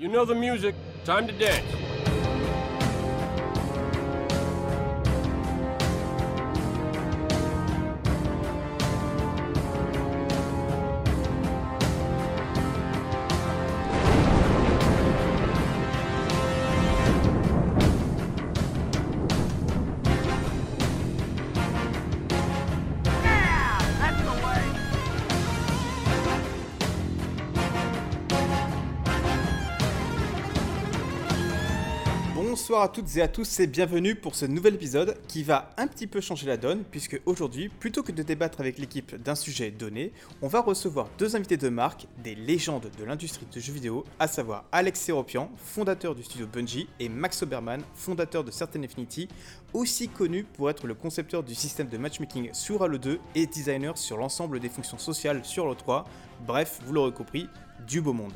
You know the music. Time to dance. Bonsoir à toutes et à tous et bienvenue pour ce nouvel épisode qui va un petit peu changer la donne puisque aujourd'hui, plutôt que de débattre avec l'équipe d'un sujet donné, on va recevoir deux invités de marque, des légendes de l'industrie de jeux vidéo, à savoir Alex Seropian, fondateur du studio Bungie, et Max Oberman, fondateur de Certain Infinity, aussi connu pour être le concepteur du système de matchmaking sur Halo 2 et designer sur l'ensemble des fonctions sociales sur Halo 3. Bref, vous l'aurez compris, du beau monde.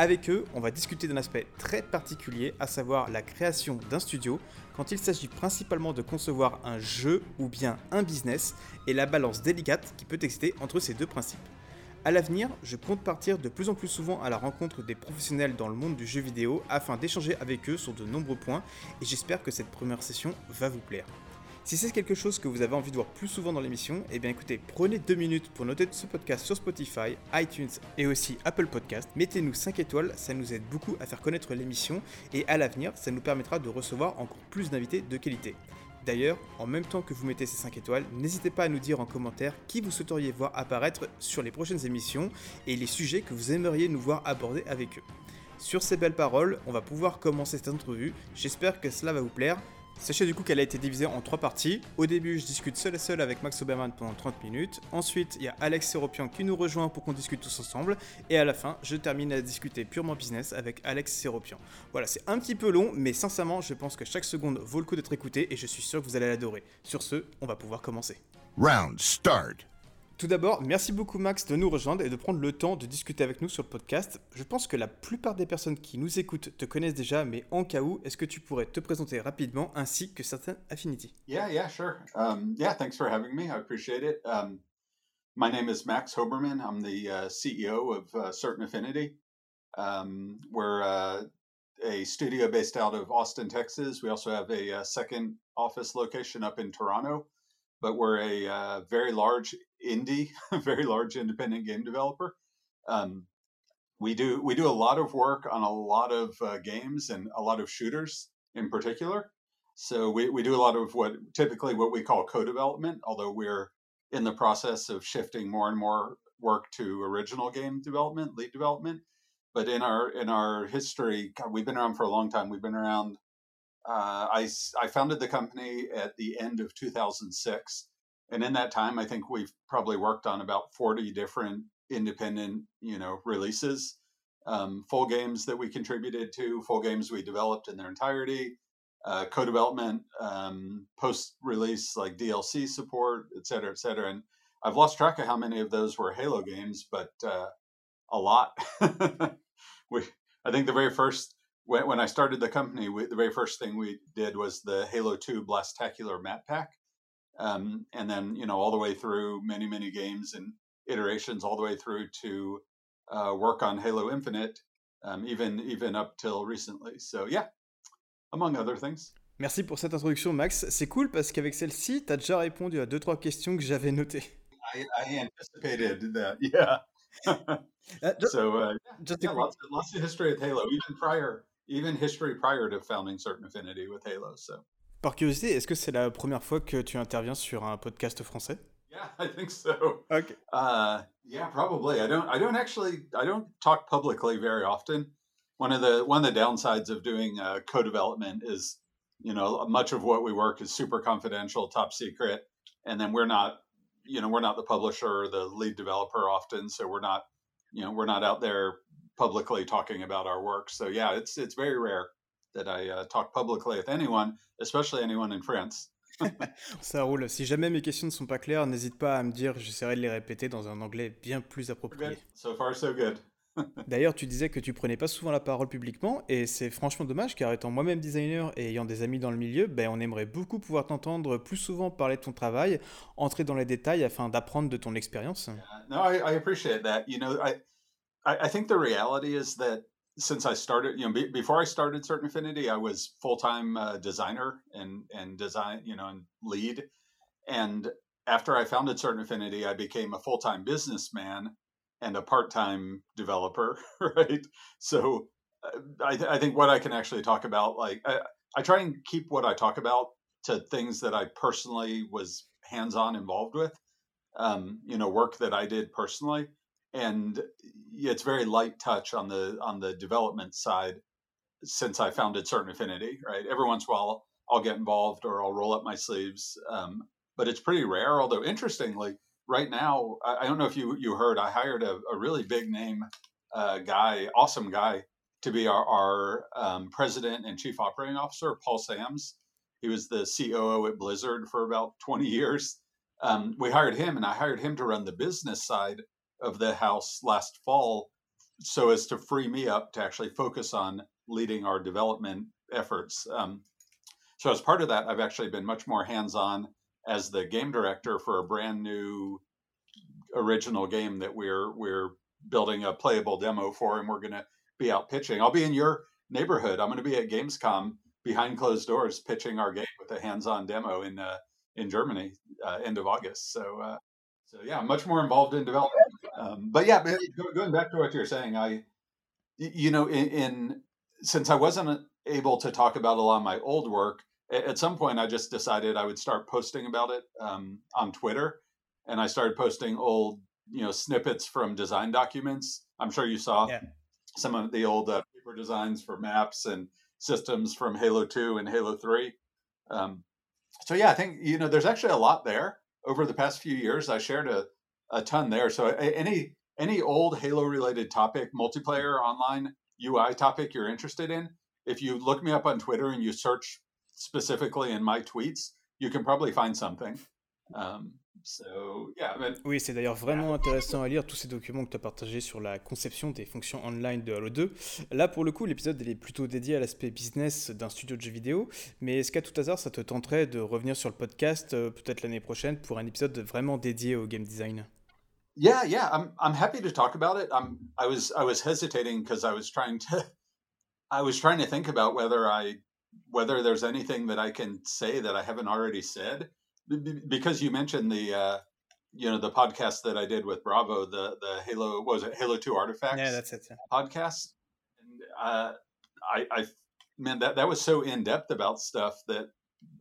Avec eux, on va discuter d'un aspect très particulier, à savoir la création d'un studio, quand il s'agit principalement de concevoir un jeu ou bien un business, et la balance délicate qui peut exister entre ces deux principes. A l'avenir, je compte partir de plus en plus souvent à la rencontre des professionnels dans le monde du jeu vidéo afin d'échanger avec eux sur de nombreux points, et j'espère que cette première session va vous plaire. Si c'est quelque chose que vous avez envie de voir plus souvent dans l'émission, eh bien écoutez, prenez deux minutes pour noter ce podcast sur Spotify, iTunes et aussi Apple Podcast. Mettez-nous 5 étoiles, ça nous aide beaucoup à faire connaître l'émission et à l'avenir, ça nous permettra de recevoir encore plus d'invités de qualité. D'ailleurs, en même temps que vous mettez ces 5 étoiles, n'hésitez pas à nous dire en commentaire qui vous souhaiteriez voir apparaître sur les prochaines émissions et les sujets que vous aimeriez nous voir aborder avec eux. Sur ces belles paroles, on va pouvoir commencer cette entrevue. J'espère que cela va vous plaire. Sachez du coup qu'elle a été divisée en trois parties. Au début, je discute seul et seul avec Max Oberman pendant 30 minutes. Ensuite, il y a Alex Seropian qui nous rejoint pour qu'on discute tous ensemble. Et à la fin, je termine à discuter purement business avec Alex Seropian. Voilà, c'est un petit peu long, mais sincèrement, je pense que chaque seconde vaut le coup d'être écouté et je suis sûr que vous allez l'adorer. Sur ce, on va pouvoir commencer. Round start. Tout d'abord, merci beaucoup Max de nous rejoindre et de prendre le temps de discuter avec nous sur le podcast. Je pense que la plupart des personnes qui nous écoutent te connaissent déjà, mais en cas où, est-ce que tu pourrais te présenter rapidement ainsi que certaines Affinity Yeah, yeah, sure. Um, yeah, thanks for having me. I appreciate it. Um, my name is Max Hoberman. I'm the uh, CEO of uh, Certain Affinity. Um, we're uh, a studio based out of Austin, Texas. We also have a, uh second office location up in Toronto, but we're a uh, very large indie, very large independent game developer. Um, we do we do a lot of work on a lot of uh, games and a lot of shooters in particular. So we, we do a lot of what typically what we call co-development, although we're in the process of shifting more and more work to original game development, lead development. But in our in our history, God, we've been around for a long time. We've been around. Uh, I I founded the company at the end of 2006, and in that time, I think we've probably worked on about 40 different independent, you know, releases, um, full games that we contributed to, full games we developed in their entirety, uh, co-development, um, post-release like DLC support, et cetera, et cetera. And I've lost track of how many of those were Halo games, but uh, a lot. we, I think the very first when, when I started the company, we, the very first thing we did was the Halo 2 Blastacular map pack. Um, and then, you know, all the way through many, many games and iterations, all the way through to uh, work on Halo Infinite, um, even even up till recently. So yeah, among other things. Merci pour cette introduction Max. C'est cool parce qu'avec celle-ci, tu as déjà répondu à 2-3 questions que j'avais notées. I, I anticipated that. Yeah. Uh, ju- so uh, just yeah, lots, of, lots of history with Halo, even prior, even history prior to founding Certain Affinity with Halo. So Par curiosité, est-ce que c'est la première fois que tu interviens sur un podcast français yeah, I think so. Ok. Uh, yeah, probably. I don't. I don't actually. I don't talk publicly very often. One of the one of the downsides of doing uh, co-development is, you know, much of what we work is super confidential, top secret, and then we're not. You know, we're not the publisher or the lead developer often, so we're not. You know, we're not out there publicly talking about our work. So yeah, it's it's very rare that I uh, talk publicly with anyone, especially anyone in France. Ça roule. Si jamais mes questions ne sont pas claires, n'hésite pas à me dire, j'essaierai de les répéter dans un anglais bien plus approprié. So far, so good. D'ailleurs, tu disais que tu prenais pas souvent la parole publiquement, et c'est franchement dommage car étant moi-même designer et ayant des amis dans le milieu, ben, on aimerait beaucoup pouvoir t'entendre plus souvent parler de ton travail, entrer dans les détails afin d'apprendre de ton expérience. No, I, I appreciate that. You know, I, I I think the reality is that since I started, you know, be, before I started Certain Affinity, I was full time uh, designer and and design, you know, and lead. And after I founded Certain Affinity, I became a full time businessman and a part time developer, right? So uh, I, I, think what I can actually talk about, like I, I try and keep what I talk about to things that I personally was hands on involved with, um, you know, work that I did personally and it's very light touch on the on the development side since I founded Certain Affinity. Right, every once in a while I'll get involved or I'll roll up my sleeves, um, but it's pretty rare. Although interestingly, right now I, I, don't know if you you heard I hired a, a really big name uh, guy, awesome guy, to be our, our um, president and chief operating officer, Paul Sams. He was the COO at Blizzard for about 20 years. Um, we hired him, and I hired him to run the business side of the house last fall so as to free me up to actually focus on leading our development efforts. Um, so as part of that, I've actually been much more hands-on as the game director for a brand new original game that we're we're building a playable demo for, and we're going to be out pitching. I'll be in your neighborhood. I'm going to be at Gamescom behind closed doors pitching our game with a hands-on demo in uh, in Germany uh, end of August. So uh, so yeah, much more involved in development. Um, but yeah, going back to what you're saying, I, you know, in, in, since I wasn't able to talk about a lot of my old work, at some point I just decided I would start posting about it um, on Twitter, and I started posting old, you know, snippets from design documents. I'm sure you saw yeah. some of the old uh, paper designs for maps and systems from Halo 2 and Halo 3. Um, so yeah, I think you know there's actually a lot there over the past few years. I shared a, a ton there. So any any old Halo related topic, multiplayer online UI topic you're interested in, if you look me up on Twitter and you search specifically in my tweets, you can probably find something. Um, so, yeah, but, oui, c'est d'ailleurs vraiment intéressant à lire tous ces documents que tu as partagés sur la conception des fonctions online de Halo 2. Là, pour le coup, l'épisode est plutôt dédié à l'aspect business d'un studio de jeux vidéo. Mais est-ce qu'à tout hasard, ça te tenterait de revenir sur le podcast euh, peut-être l'année prochaine pour un épisode vraiment dédié au game design? Yeah, yeah, I'm I'm happy to talk about it. I'm I was I was hesitating because I was trying to I was trying to think about whether I whether there's anything that I can say that I haven't already said. because you mentioned the uh, you know the podcast that I did with Bravo, the the Halo was it Halo Two Artifacts? Yeah, that's it. Yeah. Podcast. And, uh, I, I man that that was so in depth about stuff that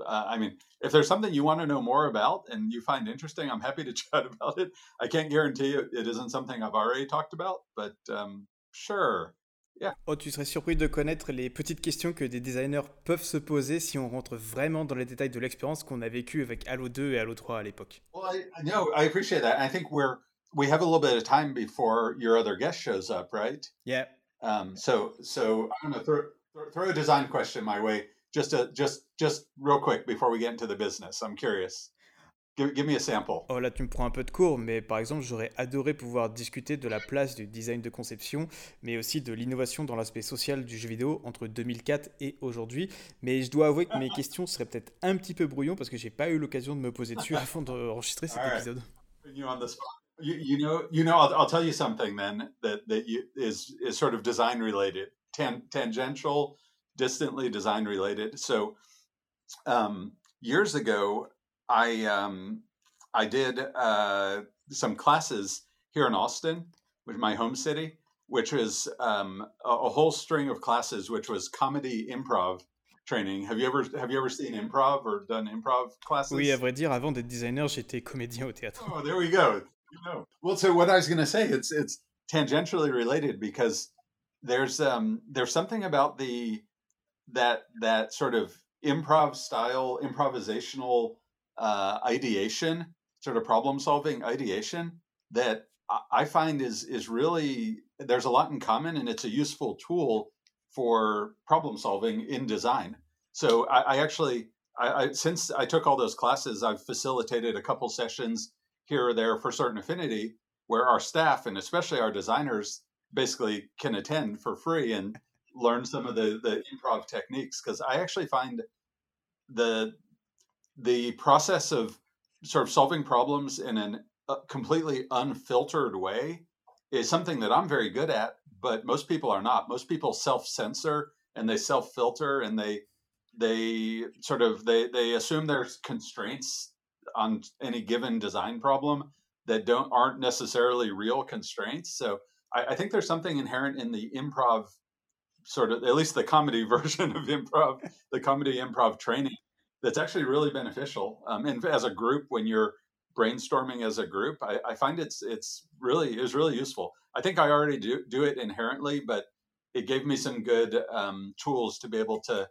uh, I mean, if there's something you want to know more about and you find interesting, I'm happy to chat about it. I can't guarantee it, it isn't something I've already talked about, but um, sure. Oh, tu serais surpris de connaître les petites questions que des designers peuvent se poser si on rentre vraiment dans les détails de l'expérience qu'on a vécue avec Halo 2 et Halo 3 à l'époque. Well, I, no, I appreciate that. I think we're we have a little bit of time before your other guest shows up, right? Yeah. Um, so so I'm gonna throw throw a design question my way, just a, just just real quick before we get into the business. I'm curious. Give, me a sample. Oh là, tu me prends un peu de cours, mais par exemple, j'aurais adoré pouvoir discuter de la place du design de conception, mais aussi de l'innovation dans l'aspect social du jeu vidéo entre 2004 et aujourd'hui. Mais je dois avouer que mes questions seraient peut-être un petit peu brouillon parce que j'ai pas eu l'occasion de me poser dessus avant d'enregistrer cet épisode. You, you, know, you know, I'll, I'll, tell you something then that that you, is is sort of design related, Tan, tangential, distantly design related. So, um, years ago, I um, I did uh, some classes here in Austin, which is my home city, which was um, a, a, whole string of classes, which was comedy improv training. Have you ever have you ever seen improv or done improv classes? Oui, à vrai dire, avant d'être designer, j'étais comédien au théâtre. Oh, there we go. You know. Well, so what I was going to say, it's it's tangentially related because there's um there's something about the that that sort of improv style, improvisational uh, ideation, sort of problem solving ideation that I find is is really there's a lot in common and it's a useful tool for problem solving in design. So I, I actually I, I, since I took all those classes, I've facilitated a couple sessions here or there for certain affinity where our staff and especially our designers basically can attend for free and learn some of the the improv techniques because I actually find the the process of sort of solving problems in a uh, completely unfiltered way is something that I'm very good at, but most people are not. Most people self-censor and they self-filter and they they sort of they they assume there's constraints on any given design problem that don't aren't necessarily real constraints. So I, I think there's something inherent in the improv sort of at least the comedy version of improv, the comedy improv training that's actually really beneficial. Um, and as a group, when you're brainstorming as a group, I, I find it's it's really is really useful. I think I already do do it inherently, but it gave me some good um, tools to be able to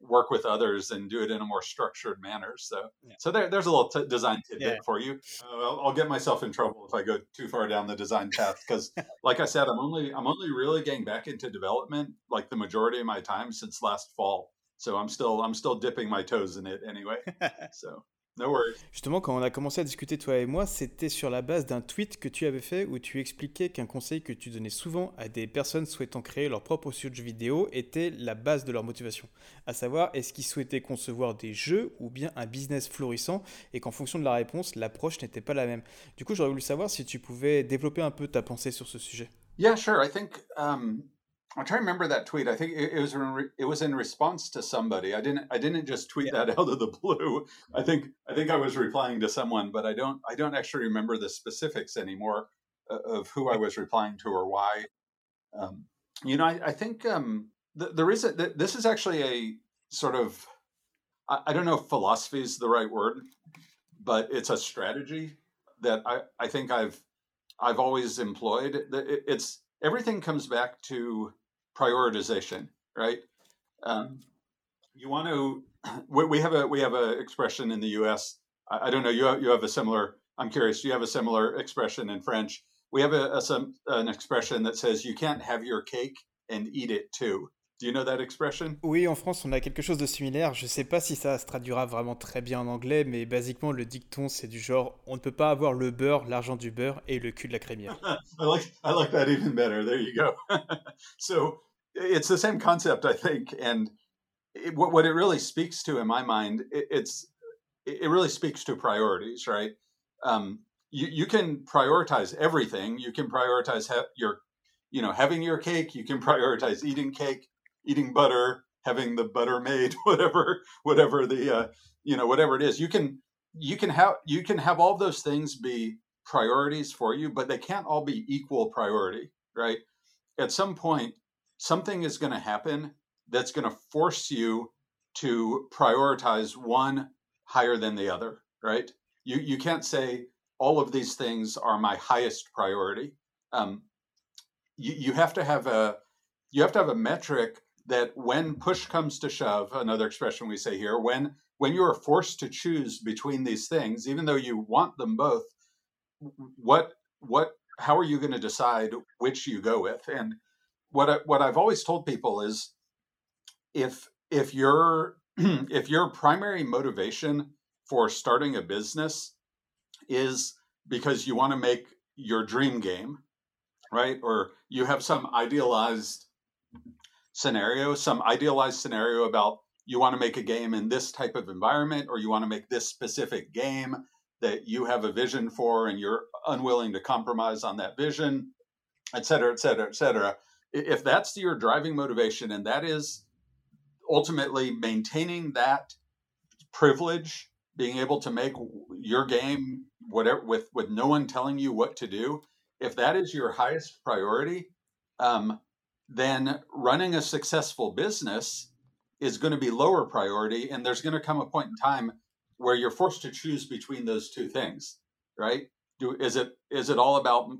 work with others and do it in a more structured manner. So, Yeah. so there, there's a little t- design tidbit Yeah. for you. Uh, I'll, I'll get myself in trouble if I go too far down the design path because, like I said, I'm only I'm only really getting back into development like the majority of my time since last fall. So I'm still I'm still dipping my toes in it anyway. So no worries. Justement, quand on a commencé à discuter, toi et moi, c'était sur la base d'un tweet que tu avais fait où tu expliquais qu'un conseil que tu donnais souvent à des personnes souhaitant créer leur propre studio de jeux vidéo était la base de leur motivation. À savoir, est-ce qu'ils souhaitaient concevoir des jeux ou bien un business florissant et qu'en fonction de la réponse, l'approche n'était pas la même. Du coup, j'aurais voulu savoir si tu pouvais développer un peu ta pensée sur ce sujet. Yeah, sure. I think um, I'm trying to remember that tweet. I think it, it was in re- it was in response to somebody. I didn't I didn't just tweet that out of the blue. I think I think I was replying to someone, but I don't I don't actually remember the specifics anymore uh, of who I was replying to or why. Um, you know, I, I think um, th- there is a th- this is actually a sort of I, I don't know if philosophy is the right word, but it's a strategy that I, I think I've I've always employed. It- It's everything comes back to prioritization, right? Um, you want to. We we have a we have a expression in the U.S. I, I don't know. You have, you have a similar. I'm curious. You have a similar expression in French? We have a, a some an expression that says you can't have your cake and eat it too. Do you know that expression? Oui, en France, on a quelque chose de similaire. Je sais pas si ça se traduira vraiment très bien en anglais, mais basiquement, le dicton, c'est du genre on ne peut pas avoir le beurre, l'argent du beurre et le cul de la crémière. I like I like that even better. There you go. so it's the same concept, I think, and it, what what it really speaks to in my mind, it, it's it really speaks to priorities, right? Um, you you can prioritize everything. You can prioritize your, you know, having your cake. You can prioritize eating cake, eating butter, having the butter made, whatever whatever the uh, you know whatever it is. You can you can have you can have all those things be priorities for you, but they can't all be equal priority, right? At some point, something is going to happen that's going to force you to prioritize one higher than the other, right? You you can't say all of these things are my highest priority. Um, you you have to have a you have to have a metric that when push comes to shove, another expression we say here, when when you are forced to choose between these things, even though you want them both, what what how are you going to decide which you go with? And what I, what I've always told people is if if your if your primary motivation for starting a business is because you want to make your dream game, right? Or you have some idealized scenario, some idealized scenario about you want to make a game in this type of environment or you want to make this specific game that you have a vision for and you're unwilling to compromise on that vision, et cetera, et cetera, et cetera. If that's your driving motivation and that is ultimately maintaining that privilege, being able to make your game whatever with with no one telling you what to do, if that is your highest priority, um, then running a successful business is going to be lower priority, and there's going to come a point in time where you're forced to choose between those two things, right? Do is it is it all about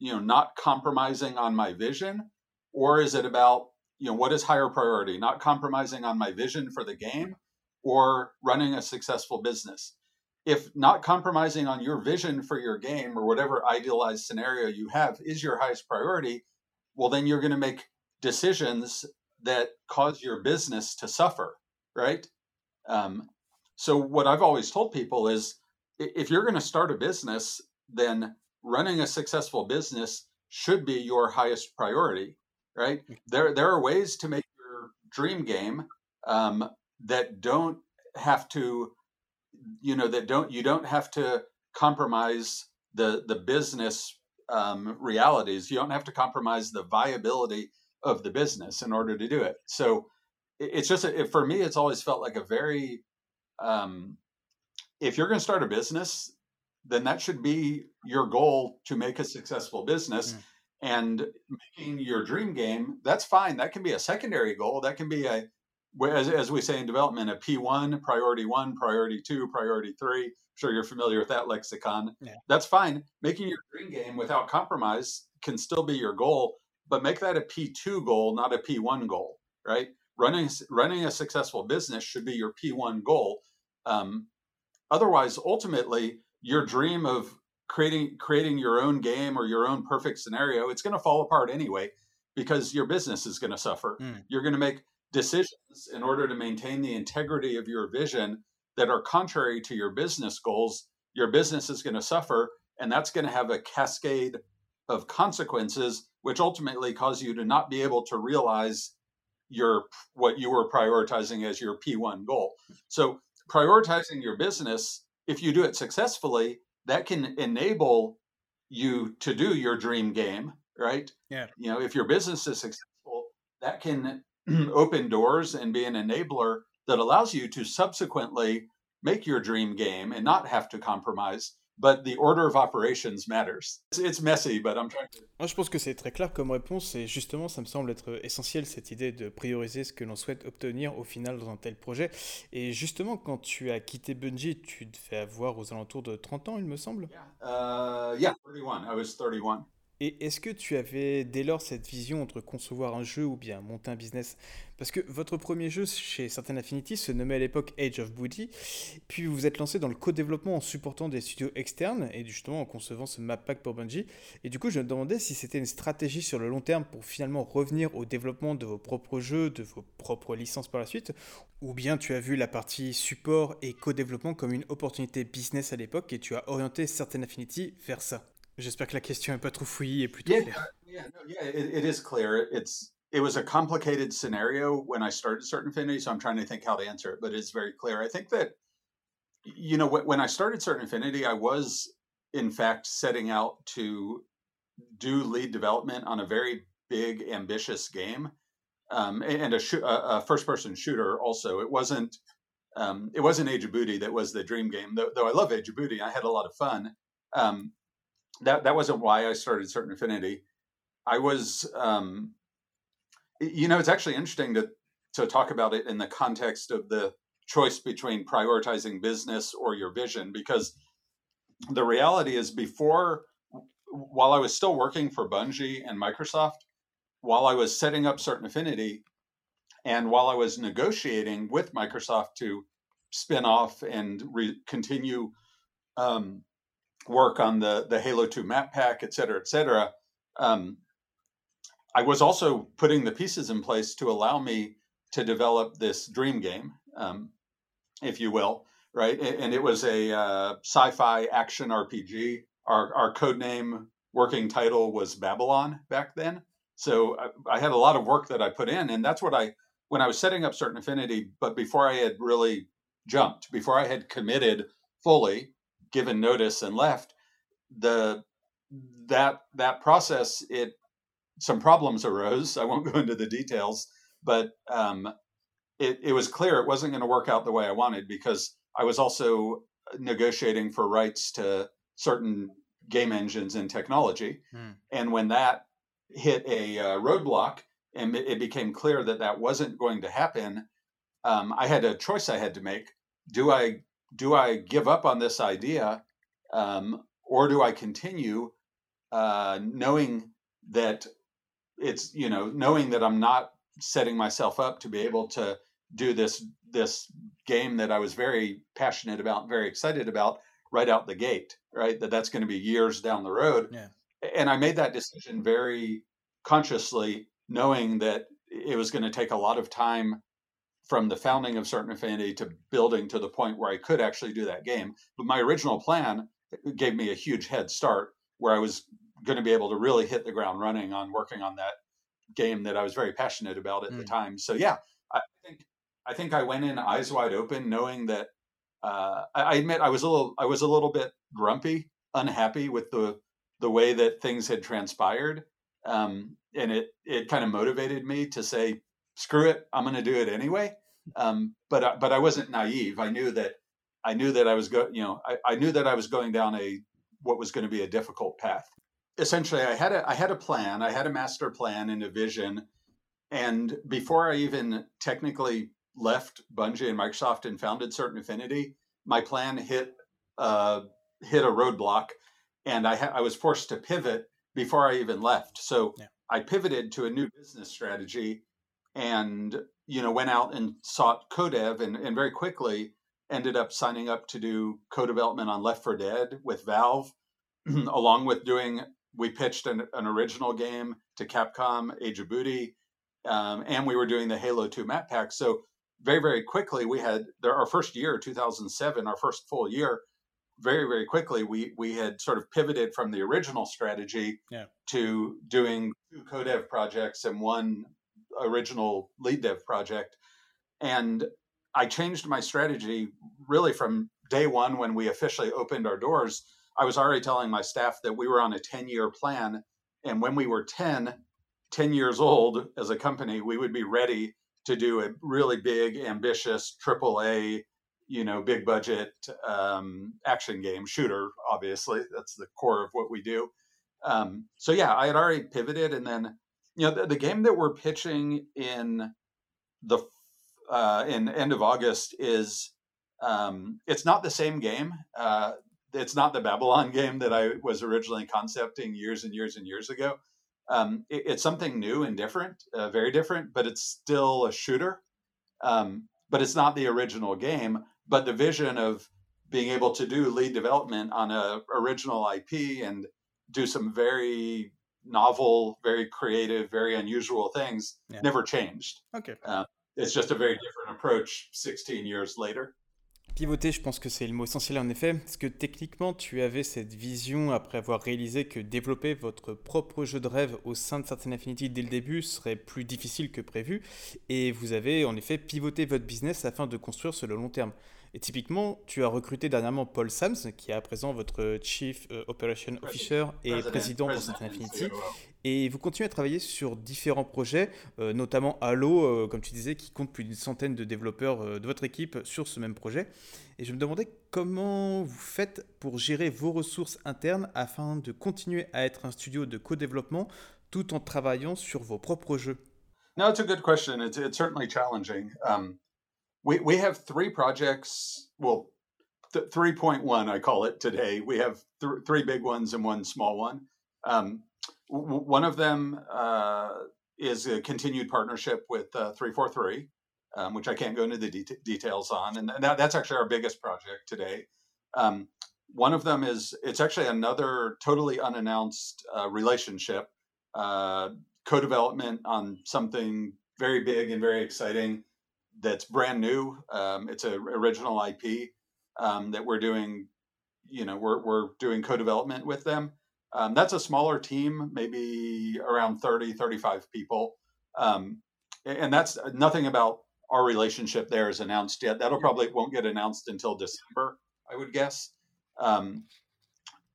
you know not compromising on my vision, or is it about you know what is higher priority, not compromising on my vision for the game, or running a successful business? If not compromising on your vision for your game or whatever idealized scenario you have is your highest priority, well then you're going to make decisions that cause your business to suffer, right? Um, so what I've always told people is if you're going to start a business, then running a successful business should be your highest priority, right? There there are ways to make your dream game um, that don't have to, you know, that don't you don't have to compromise the the business um, realities. You don't have to compromise the viability of the business in order to do it. So it's just it, for me, it's always felt like a very um, if you're going to start a business, then that should be your goal to make a successful business. Mm. And making your dream game, that's fine. That can be a secondary goal. That can be a, as, as we say in development, a P1, priority one, priority two, priority three. I'm sure you're familiar with that lexicon. Yeah. That's fine. Making your dream game without compromise can still be your goal, but make that a P2 goal, not a P1 goal, right? Running, running a successful business should be your P1 goal. Um, otherwise, ultimately, your dream of creating creating your own game or your own perfect scenario, it's going to fall apart anyway because your business is going to suffer. Mm. You're going to make decisions in order to maintain the integrity of your vision that are contrary to your business goals. Your business is going to suffer, and that's going to have a cascade of consequences, which ultimately cause you to not be able to realize your what you were prioritizing as your P1 goal. So prioritizing your business, if you do it successfully, that can enable you to do your dream game, right? Yeah. You know, if your business is successful, that can open doors and be an enabler that allows you to subsequently make your dream game and not have to compromise but the order of operations matters. It's, messy, but I'm trying to... Moi, je pense que c'est très clair comme réponse et justement, ça me semble être essentiel cette idée de prioriser ce que l'on souhaite obtenir au final dans un tel projet. Et justement, quand tu as quitté Bungie, tu devais avoir aux alentours de 30 ans, il me semble? Yeah, uh, yeah 31. I was 31. Et est-ce que tu avais dès lors cette vision entre concevoir un jeu ou bien monter un business? Parce que votre premier jeu chez Certain Affinity se nommait à l'époque Age of Booty, puis vous vous êtes lancé dans le co-développement en supportant des studios externes et justement en concevant ce map pack pour Bungie. Et du coup, je me demandais si c'était une stratégie sur le long terme pour finalement revenir au développement de vos propres jeux, de vos propres licences par la suite, ou bien tu as vu la partie support et co-développement comme une opportunité business à l'époque et tu as orienté Certain Affinity vers ça. J'espère que la question est pas trop fouillie et plutôt yeah, claire. Yeah, no, yeah, it, it is clear. It's it was a complicated scenario when I started Certain Affinity, so I'm trying to think how to answer it, but it's very clear. I think that you know when I started Certain Affinity, I was in fact setting out to do lead development on a very big, ambitious game, um, and a, sh- a first-person shooter. Also, it wasn't um, it wasn't Age of Booty that was the dream game, though. Though I love Age of Booty, I had a lot of fun. Um, that that wasn't why I started Certain Affinity. I was, um, you know, it's actually interesting to to talk about it in the context of the choice between prioritizing business or your vision, because the reality is before, while I was still working for Bungie and Microsoft, while I was setting up Certain Affinity, and while I was negotiating with Microsoft to spin off and re- continue um, work on the the Halo 2 map pack, et cetera, et cetera. Um, I was also putting the pieces in place to allow me to develop this dream game, um, if you will, right? And it was a uh, sci-fi action RPG. Our our code name, working title was Babylon back then. So I, I had a lot of work that I put in, and that's what I when I was setting up Certain Affinity. But before I had really jumped, before I had committed fully, given notice and left, the that that process it some problems arose. I won't go into the details, but um, it, it was clear it wasn't going to work out the way I wanted because I was also negotiating for rights to certain game engines and technology. Hmm. And when that hit a uh, roadblock and it became clear that that wasn't going to happen, um, I had a choice I had to make. Do I do I give up on this idea, um, or do I continue, uh, knowing that it's you know knowing that I'm not setting myself up to be able to do this this game that I was very passionate about, very excited about right out the gate, right? That that's going to be years down the road. Yeah. And I made that decision very consciously, knowing that it was going to take a lot of time from the founding of Certain Affinity to building to the point where I could actually do that game. But my original plan gave me a huge head start where I was going to be able to really hit the ground running on working on that game that I was very passionate about at mm. the time. So yeah, I think I think I went in eyes wide open, knowing that uh, I, I admit I was a little I was a little bit grumpy, unhappy with the the way that things had transpired, um, and it it kind of motivated me to say, "Screw it, I'm going to do it anyway." Um, but but I wasn't naive. I knew that I knew that I was go you know I, I knew that I was going down a what was going to be a difficult path. Essentially, I had a I had a plan. I had a master plan and a vision. And before I even technically left Bungie and Microsoft and founded Certain Affinity, my plan hit uh, hit a roadblock, and I ha- I was forced to pivot before I even left. So yeah. I pivoted to a new business strategy, and you know went out and sought codev, and, and very quickly ended up signing up to do co-development on Left 4 Dead with Valve, along with doing. We pitched an, an, original game to Capcom, Age of Booty, um, and we were doing the Halo 2 map pack. So very very quickly we had there, our first year 2007 our first full year very very quickly we we had sort of pivoted from the original strategy yeah. to doing two co-dev projects and one original lead dev project and i changed my strategy really from day one when we officially opened our doors i was already telling my staff that we were on a 10 year plan and when we were 10 10 years old as a company we would be ready to do a really big, ambitious triple A, you know, big budget um, action game shooter. Obviously, that's the core of what we do. Um, so yeah, I had already pivoted, and then you know the, the game that we're pitching in the uh, in end of August is um, it's not the same game. Uh, it's not the Babylon game that I was originally concepting years and years and years ago um, it, it's something new and different, uh, very different, but it's still a shooter. Um, but it's not the original game. But the vision of being able to do lead development on a original IP and do some very novel, very creative, very unusual things yeah. never changed. Okay. Uh, it's just a very different approach 16 years later. Pivoter, je pense que c'est le mot essentiel en effet, parce que techniquement, tu avais cette vision après avoir réalisé que développer votre propre jeu de rêve au sein de Certain Affinity dès le début serait plus difficile que prévu, et vous avez en effet pivoté votre business afin de construire sur le long terme. Et typiquement, tu as recruté dernièrement Paul Sams, qui est à présent votre Chief euh, Operation Officer et président pour Certain Infinity. Et vous continuez à travailler sur différents projets, euh, notamment Halo, euh, comme tu disais, qui compte plus d'une centaine de développeurs de votre équipe sur ce même projet. Et je me demandais comment vous faites pour gérer vos ressources internes afin de continuer à être un studio de co-développement tout en travaillant sur vos propres jeux? No, it's a good question. It's, it's certainly challenging. Um, we we have three projects. Well, th- three point one I call it today. We have th- three big ones and one small one. Um, w- one of them uh, is a continued partnership with uh, three four three, um, which I can't go into the de- details on, and that, that's actually our biggest project today. Um, one of them is it's actually another totally unannounced uh, relationship, uh, co-development on something very big and very exciting that's brand new. Um, it's an original IP um, that we're doing. You know, we're we're doing co-development with them. Um, that's a smaller team, maybe around 30, 35 people. Um, and that's nothing about our relationship there is announced yet. That'll probably won't get announced until December, I would guess. Um,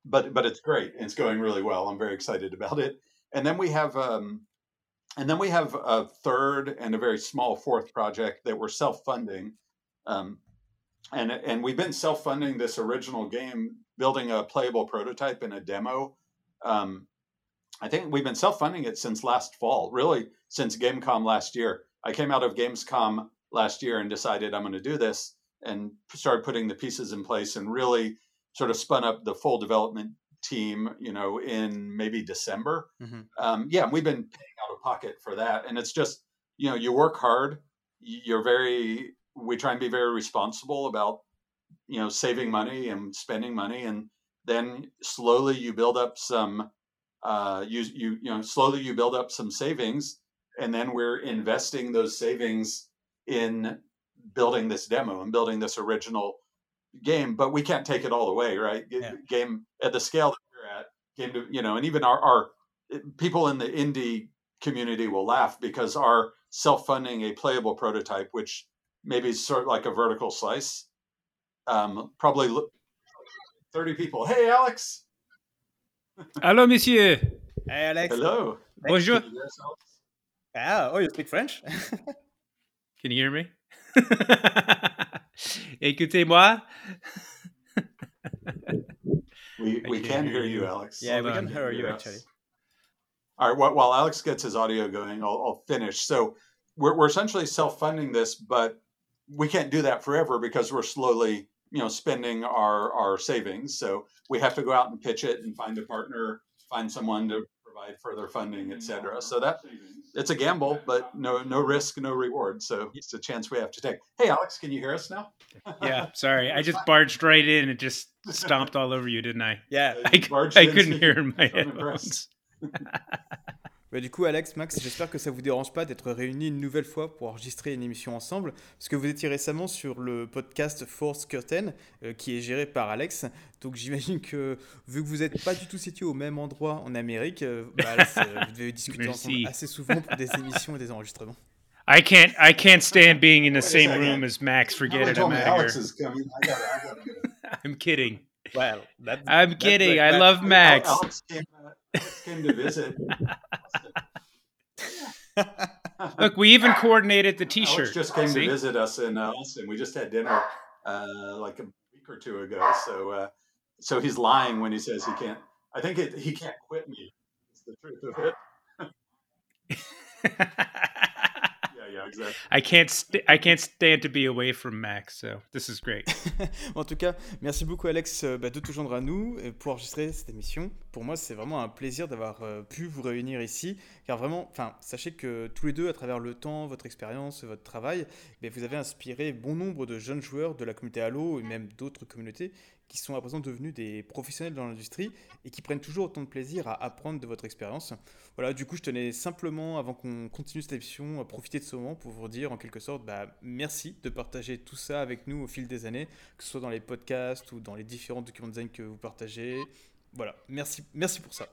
but but it's great. It's going really well. I'm very excited about it. And then we have um, and then we have a third and a very small fourth project that we're self-funding um, and and we've been self-funding this original game building a playable prototype and a demo. Um, i think we've been self-funding it since last fall really since Gamescom last year. I came out of gamescom last year and decided i'm going to do this and started putting the pieces in place and really sort of spun up the full development team, you know, in maybe December. Mm-hmm. Um, yeah, we've been paying out of pocket for that, and it's just you know you work hard. You're very we try and be very responsible about you know saving money and spending money, and then slowly you build up some uh, you you you know slowly you build up some savings, and then we're investing those savings in building this demo and building this original game, but we can't take it all the way, right? Yeah. Game at the scale that we're at, game to you know, and even our, our people in the indie community will laugh because our self-funding a playable prototype, which maybe is sort of like a vertical slice, um, probably thirty people. Hey, Alex. Allô, monsieur. Hey Alex. Hello. Bonjour. Can you hear us, Alex? Ah, oh, you speak French? Can you hear me? Écoutez-moi. We, we can't hear hear you, you. Alex. yeah, we can hear you Yes. actually. All right. While, while Alex gets his audio going, I'll, I'll finish. So we're, we're essentially self-funding this, but we can't do that forever because we're slowly, you know, spending our our savings. So we have to go out and pitch it and find a partner, find someone to provide further funding, et cetera. So that it's a gamble, but no no risk, no reward. So it's a chance we have to take. Hey, Alex, can you hear us now? Yeah, sorry. I just barged right in and just stomped all over you, didn't I? Yeah. I, I couldn't hear in my I'm headphones. Bah, du coup, Alex, Max, j'espère que ça vous dérange pas d'être réunis une nouvelle fois pour enregistrer une émission ensemble, parce que vous étiez récemment sur le podcast Force Curtain, euh, qui est géré par Alex. Donc j'imagine que vu que vous n'êtes pas du tout situés au même endroit en Amérique, euh, bah, Alex, euh, vous devez discuter Merci. ensemble assez souvent pour des émissions et des enregistrements. I can't I can't stand being in the same room as Max. Forget it. I'm me out of here. I'm kidding. Well, that's, I'm kidding. I But- love Max. Alex came, uh, Alex came to visit. Look, we even coordinated the T-shirt. just came See? to visit us in uh, Austin. We just had dinner uh, like a week or two ago. So, uh, so he's lying when he says he can't. I think it, he can't quit me. It's the truth of it. Yeah, yeah, exactly. I can't st- I can't stand to be away from Max. So this is great. en tout cas, merci beaucoup Alex euh, bah, de te joindre à nous et pour enregistrer cette émission. Pour moi, c'est vraiment un plaisir d'avoir euh, pu vous réunir ici, car vraiment, enfin, sachez que tous les deux, à travers le temps, votre expérience, votre travail, eh vous avez inspiré bon nombre de jeunes joueurs de la communauté Halo et même d'autres communautés qui sont à présent devenus des professionnels dans l'industrie et qui prennent toujours autant de plaisir à apprendre de votre expérience. Voilà, du coup, je tenais simplement, avant qu'on continue cette émission, à profiter de ce moment pour vous dire en quelque sorte, bah, merci de partager tout ça avec nous au fil des années, que ce soit dans les podcasts ou dans les différents documents de design que vous partagez. Voilà, merci, merci pour ça.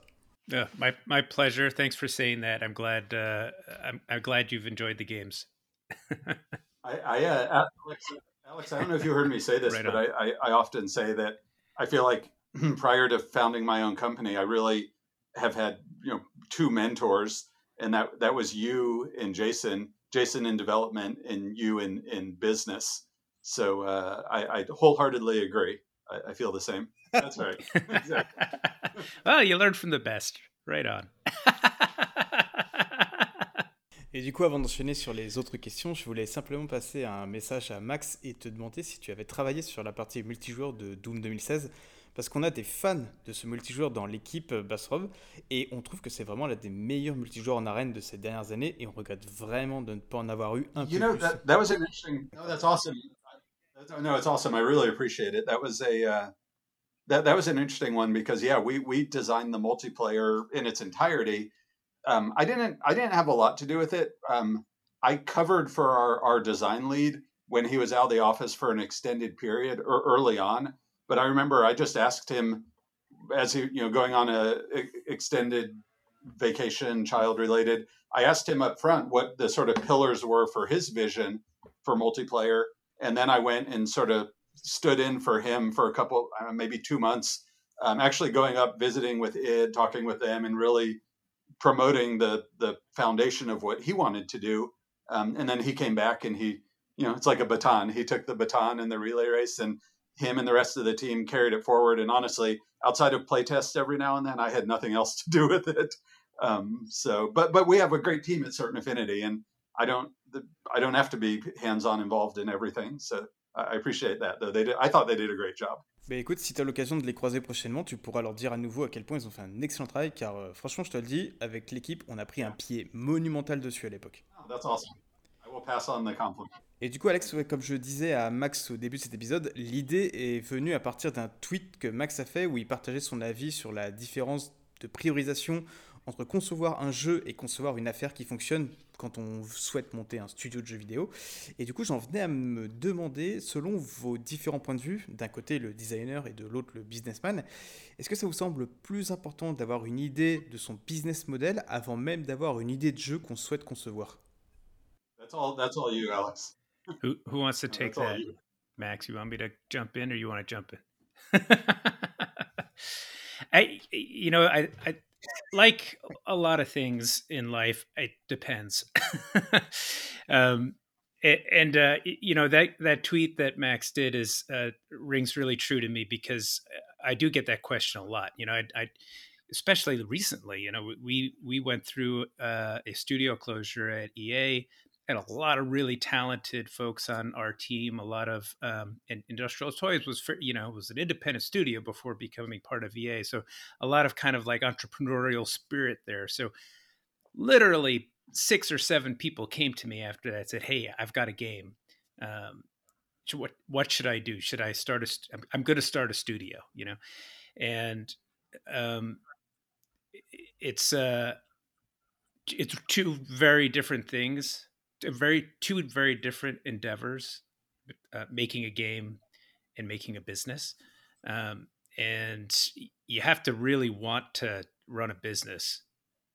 Uh, my my pleasure. Thanks for saying that. I'm glad. Uh, I'm I'm glad you've enjoyed the games. I, I uh, Alex, I don't know if you heard me say this, Right but. I, I, I often say that I feel like prior to founding my own company, I really have had you know two mentors, and that that was you and Jason, Jason in development, and you in in business. So uh, I, I wholeheartedly agree. I, I feel the same. That's right. Exactly. well, you learned from the best. Right on. Et du coup, avant d'enchaîner sur les autres questions, je voulais simplement passer un message à Max et te demander si tu avais travaillé sur la partie multijoueur de Doom 2016. Parce qu'on a des fans de ce multijoueur dans l'équipe euh, Bassrov et on trouve que c'est vraiment l'un des meilleurs multijoueurs en arène de ces dernières années et on regrette vraiment de ne pas en avoir eu un you peu know plus. that that was an interesting. No, that's awesome. No, it's awesome. I really appreciate it. That was a uh, that that was an interesting one because yeah, we we designed the multiplayer in its entirety. Um, I didn't I didn't have a lot to do with it. Um, I covered for our our design lead when he was out of the office for an extended period or early on. But I remember I just asked him as he you know going on a extended vacation, child related. I asked him up front what the sort of pillars were for his vision for multiplayer, and then I went and sort of stood in for him for a couple, uh, maybe two months, um, actually going up, visiting with id, talking with them, and really promoting the the foundation of what he wanted to do. Um, and then he came back and he, you know, it's like a baton. He took the baton in the relay race, and him and the rest of the team carried it forward. And honestly, outside of playtests every now and then, I had nothing else to do with it. Um, so, but but we have a great team at Certain Affinity, and I don't I don't have to be hands on involved in everything. So I I appreciate that though. They did, I thought they did a great job. Bah écoute, si tu as l'occasion de les croiser prochainement, tu pourras leur dire à nouveau à quel point ils ont fait un excellent travail, car euh, franchement, je te le dis, avec l'équipe, on a pris un pied monumental dessus à l'époque. Oh, that's awesome. I will pass on the compliment. Et du coup, Alex, ouais, comme je disais à Max au début de cet épisode, l'idée est venue à partir d'un tweet que Max a fait où il partageait son avis sur la différence de priorisation entre concevoir un jeu et concevoir une affaire qui fonctionne quand on souhaite monter un studio de jeux vidéo. Et du coup, j'en venais à me demander, selon vos différents points de vue, d'un côté le designer et de l'autre le businessman, est-ce que ça vous semble plus important d'avoir une idée de son business model avant même d'avoir une idée de jeu qu'on souhaite concevoir? That's all. That's all you, Alex. who who wants to take that? you. Max, you want me to jump in or you want to jump in? I, you know, I, I like a lot of things in life. It depends. um, and uh, you know that that tweet that Max did is uh, rings really true to me because I do get that question a lot. You know, I, I especially recently. You know, we we went through uh, a studio closure at EA had a lot of really talented folks on our team. A lot of um, and Industrial Toys was for, you know was an independent studio before becoming part of EA, so a lot of kind of like entrepreneurial spirit there. So literally six or seven people came to me after that said, "Hey, I've got a game. Um, what what should I do? Should I start a? St- I'm, I'm going to start a studio, you know." And um, it's uh, it's two very different things very two very different endeavors, uh, making a game and making a business. Um, and you have to really want to run a business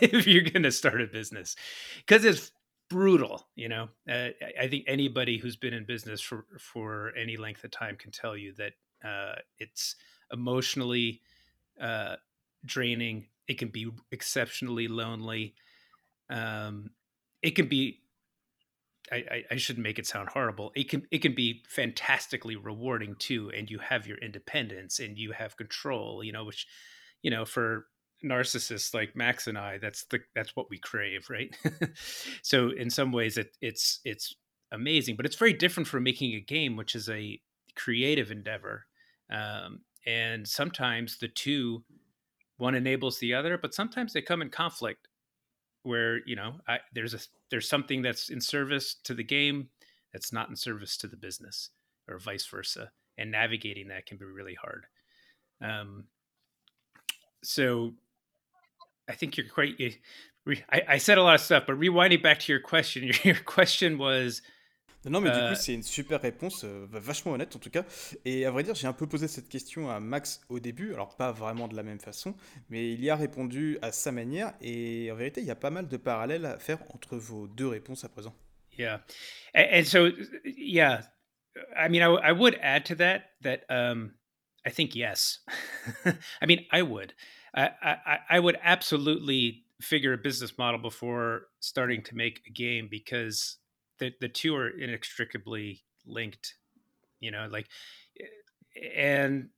if you're going to start a business because it's brutal you know? Uh, i think anybody who's been in business for for any length of time can tell you that uh, it's emotionally uh, draining. It can be exceptionally lonely. Um, it can be I, I, shouldn't make it sound horrible. It can it can be fantastically rewarding too, and you have your independence and you have control. You know, which you know for narcissists like Max and I, that's the that's what we crave, right? so in some ways, it, it's it's amazing, but it's very different from making a game, which is a creative endeavor. Um, and sometimes the two one enables the other, but sometimes they come in conflict where you know I, there's a there's something that's in service to the game that's not in service to the business or vice versa and navigating that can be really hard. Um, so i think you're quite I, I, said a lot of stuff but rewinding back to your question your, your question was Non, mais du coup, euh, c'est une super réponse, euh, vachement honnête en tout cas. Et à vrai dire, j'ai un peu posé cette question à Max au début, alors pas vraiment de la même façon, mais il y a répondu à sa manière. Et en vérité, il y a pas mal de parallèles à faire entre vos deux réponses à présent. Yeah. And, so, yeah, I mean, I, I would add to that that um, I think yes. I mean, I would. I, I, I would absolutely figure a business model before starting to make a game because the the two are inextricably linked you know like and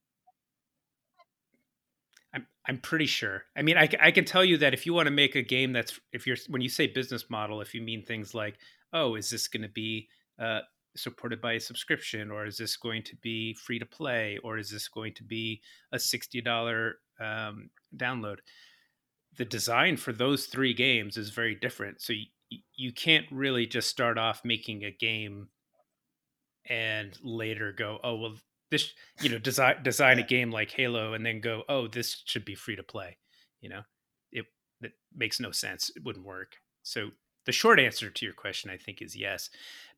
I'm I'm pretty sure. I mean, I, I can tell you that if you want to make a game that's if you're when you say business model, if you mean things like, oh, is this going to be uh, supported by a subscription, or is this going to be free to play, or is this going to be a sixty dollar um, download? The design for those three games is very different. So you, you can't really just start off making a game and later go, oh well, this you know design design a game like Halo and then go, oh this should be free to play. You know, it it makes no sense. It wouldn't work. So the short answer to your question, I think, is yes.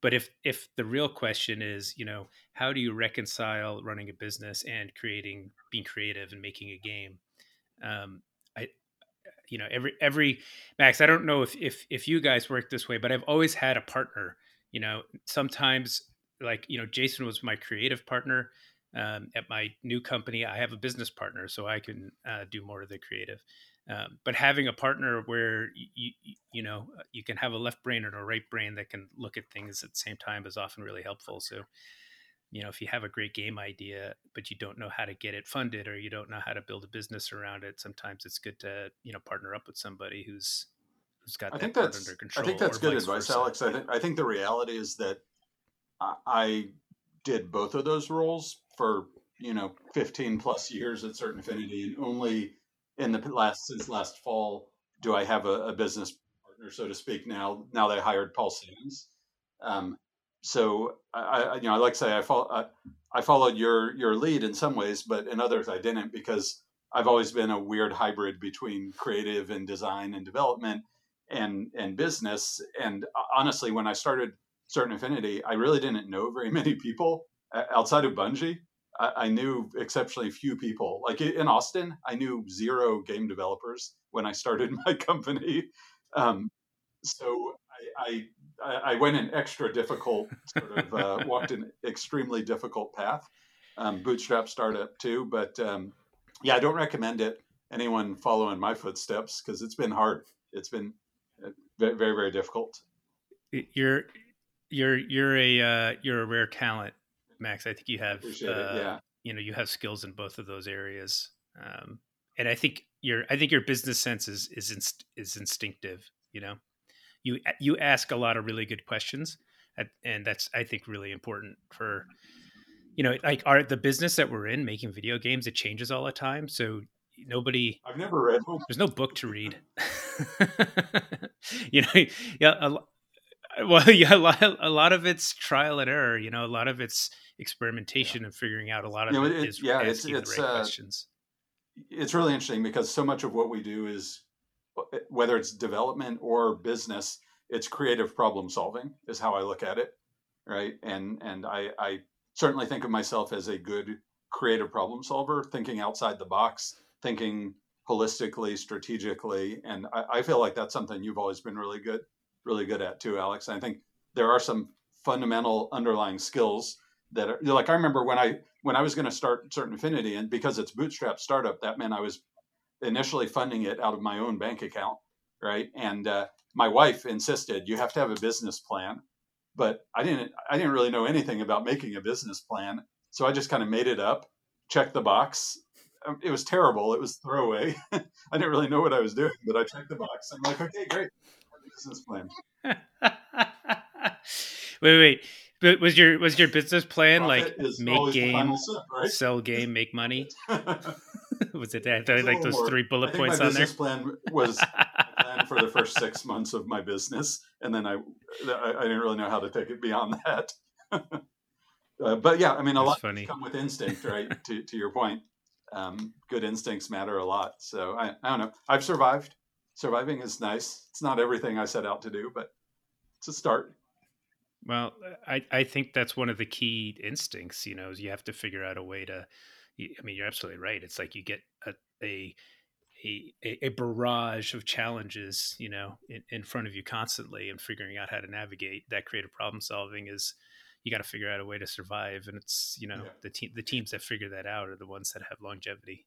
But if if the real question is, you know, how do you reconcile running a business and creating, being creative and making a game? Um, you know every every max i don't know if if if you guys work this way but i've always had a partner you know sometimes like you know jason was my creative partner um, at my new company. I have a business partner so i can uh, do more of the creative. Um, but having a partner where you, you you know you can have a left brain and a right brain that can look at things at the same time is often really helpful. So you know if you have a great game idea but you don't know how to get it funded or you don't know how to build a business around it sometimes it's good to you know partner up with somebody who's who's got I that think that's, under control i think that's good advice versa. alex. I think i think the reality is that i did both of those roles for you know 15 plus years at certain affinity and only in the last since last fall do i have a, a business partner so to speak now now i hired paul sims um, so I, I, you know, I like to say I I, I followed your your lead in some ways, but in others I didn't because I've always been a weird hybrid between creative and design and development and and business. And uh, honestly, when I started Certain Affinity, I really didn't know very many people outside of Bungie. I, I knew exceptionally few people. Like in Austin, I knew zero game developers when I started my company. Um, so I, I I, went an extra difficult sort of uh, walked an extremely difficult path. Um, bootstrap startup too, but um, yeah, I don't recommend it. Anyone following my footsteps because it's been hard. It's been uh, very, very, very difficult. You're you're you're a uh, you're a rare talent, Max. I think you have uh. Yeah. you know you have skills in both of those areas, um, and I think your I think your business sense is is inst- is instinctive. You know, you you ask a lot of really good questions, and that's I think really important for you know like our the business that we're in making video games it changes all the time so nobody I've never read one. there's no book to read. You know yeah a, well yeah a lot, a lot of it's trial and error you know a lot of it's experimentation and figuring out a lot of You know, it it- is yeah, it's- it's, the right uh, questions. It's really interesting because so much of what we do is whether it's development or business, it's creative problem solving is how I look at it, right? And and I, I certainly think of myself as a good creative problem solver, thinking outside the box, thinking holistically, strategically, and I, I feel like that's something you've always been really good, really good at too, Alex. And I think there are some fundamental underlying skills that are like I remember when I when I was going to start Certain Affinity, and because it's bootstrap startup, that meant I was initially funding it out of my own bank account, right? And uh, my wife insisted you have to have a business plan, but I didn't. I didn't really know anything about making a business plan, so I just kind of made it up, checked the box. Um, It was terrible. It was throwaway. I didn't really know what I was doing, but I checked the box. I'm like, okay, great, business plan. wait wait but was your was your business plan like Profit is make game step, right? sell game make money was it that like those more. three bullet points my on there business plan was plan for the first six months of my business, and then I I, didn't really know how to take it beyond that. uh, but yeah, I mean, a That's lot funny. come with instinct, right? to to your point, um, good instincts matter a lot. So I I don't know. I've survived. Surviving is nice. It's not everything I set out to do, but it's a start. Well, I, I think that's one of the key instincts, you know, is you have to figure out a way to, I mean, you're absolutely right. It's like you get a, a, a, a- barrage of challenges, you know, in, in front of you constantly and figuring out how to navigate that creative problem solving is, you got to figure out a way to survive. And it's, you know, Yeah. the team, the teams that figure that out are the ones that have longevity.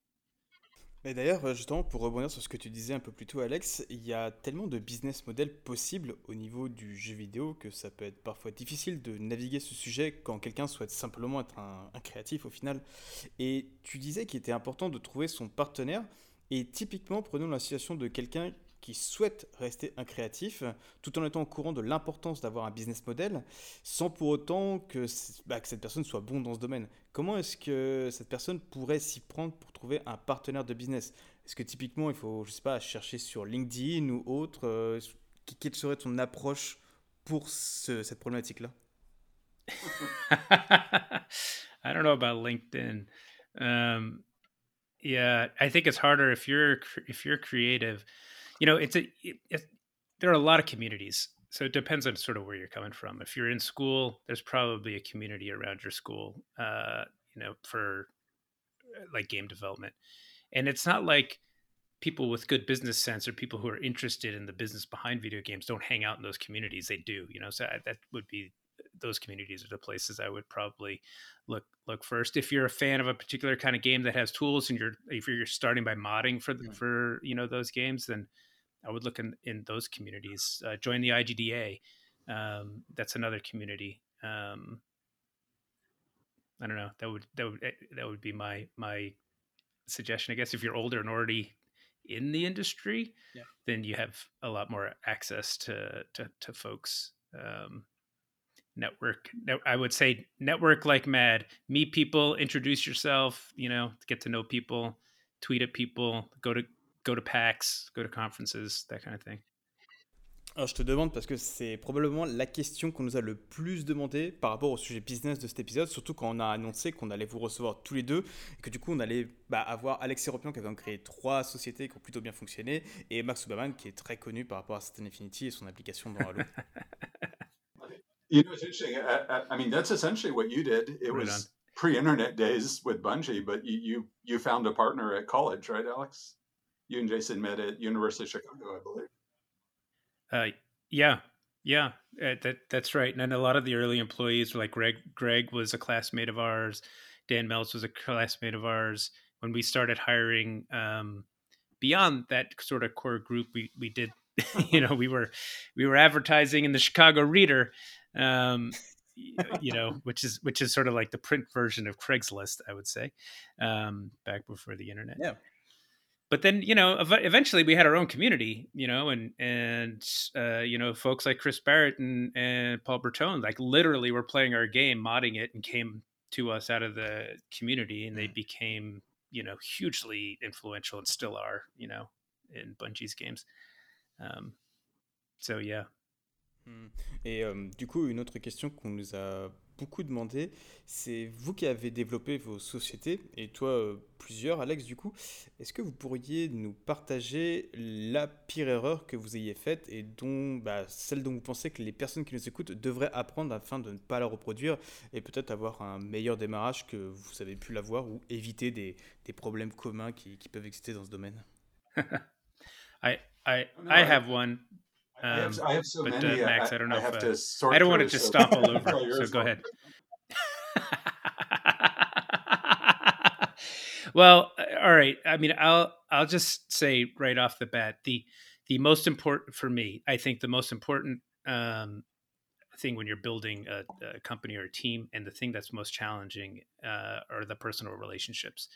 Mais d'ailleurs, euh, justement, pour rebondir sur ce que tu disais un peu plus tôt, Alex, il y a tellement de business models possibles au niveau du jeu vidéo que ça peut être parfois difficile de naviguer ce sujet quand quelqu'un souhaite simplement être un, un créatif au final. Et tu disais qu'il était important de trouver son partenaire. Et typiquement, prenons la situation de quelqu'un qui souhaite rester un créatif tout en étant au courant de l'importance d'avoir un business model sans pour autant que, bah, cette personne soit bon dans ce domaine. Comment est-ce que cette personne pourrait s'y prendre pour trouver un partenaire de business? Est-ce que typiquement il faut, je sais pas, chercher sur LinkedIn ou autre euh, que- Quelle serait ton approche pour ce- cette problématique-là? I don't know about LinkedIn. Um, yeah, I think it's harder if you're if you're creative. You know, it's a it, it, there are a lot of communities, so it depends on sort of where you're coming from. If you're in school, there's probably a community around your school. Uh, you know, for uh, like game development, and it's not like people with good business sense or people who are interested in the business behind video games don't hang out in those communities. They do, you know. So I, that would be those communities are the places I would probably look look first. If you're a fan of a particular kind of game that has tools, and you're if you're starting by modding for the, for you know those games, then I would look in in those communities. Uh, join the IGDA. Um, that's another community. Um, I don't know. That would that would eh, that would be my my suggestion. I guess if you're older and already in the industry, Yeah. then you have a lot more access to to, to folks. Um, network i would say network like mad meet people introduce yourself you know get to know people tweet at people go to go to pax go to conferences that kind of thing Alors je te demande parce que c'est probablement la question qu'on nous a le plus demandé par rapport au sujet business de cet épisode, surtout quand on a annoncé qu'on allait vous recevoir tous les deux et que du coup on allait bah, avoir Alex European qui a quand même créé trois sociétés qui ont plutôt bien fonctionné et Max Uberman qui est très connu par rapport à Satan Infinity et son application dans Halo. You know, it's interesting. I, I, I mean, that's essentially what you did. It Right was pre-internet days with Bungie, but you, you you found a partner at college, right, Alex? You and Jason met at University of Chicago, I believe. uh, yeah yeah uh, that that's right and then a lot of the early employees were like greg greg was a classmate of ours dan meltz was a classmate of ours when we started hiring um, beyond that sort of core group, we we did, you know, we were we were advertising in the Chicago Reader. Um, you know, which is which is sort of like the print version of Craigslist, I would say, um, back before the internet. Yeah. But then, you know, ev- eventually we had our own community, you know, and and uh, you know, folks like Chris Barrett and and Paul Bertone, like literally were playing our game, modding it, and came to us out of the community, and they Mm. became, you know, hugely influential and still are, you know, in Bungie's games. Um, so yeah, Hmm. Et euh, du coup, une autre question qu'on nous a beaucoup demandé, c'est vous qui avez développé vos sociétés, et toi euh, plusieurs, Alex, du coup, est-ce que vous pourriez nous partager la pire erreur que vous ayez faite et dont, bah, celle dont vous pensez que les personnes qui nous écoutent devraient apprendre afin de ne pas la reproduire et peut-être avoir un meilleur démarrage que vous avez pu l'avoir ou éviter des, des problèmes communs qui, qui peuvent exister dans ce domaine? I I I- have one. I have, Um, I have so but, uh, many. uh, Max, I don't know if, have uh, to sort I don't want it to so- stomp all over. So go ahead. well, uh, all right. I mean, I'll I'll just say right off the bat the the most important for me. I think the most important um, thing when you're building a, a company or a team, and the thing that's most challenging uh, are the personal relationships.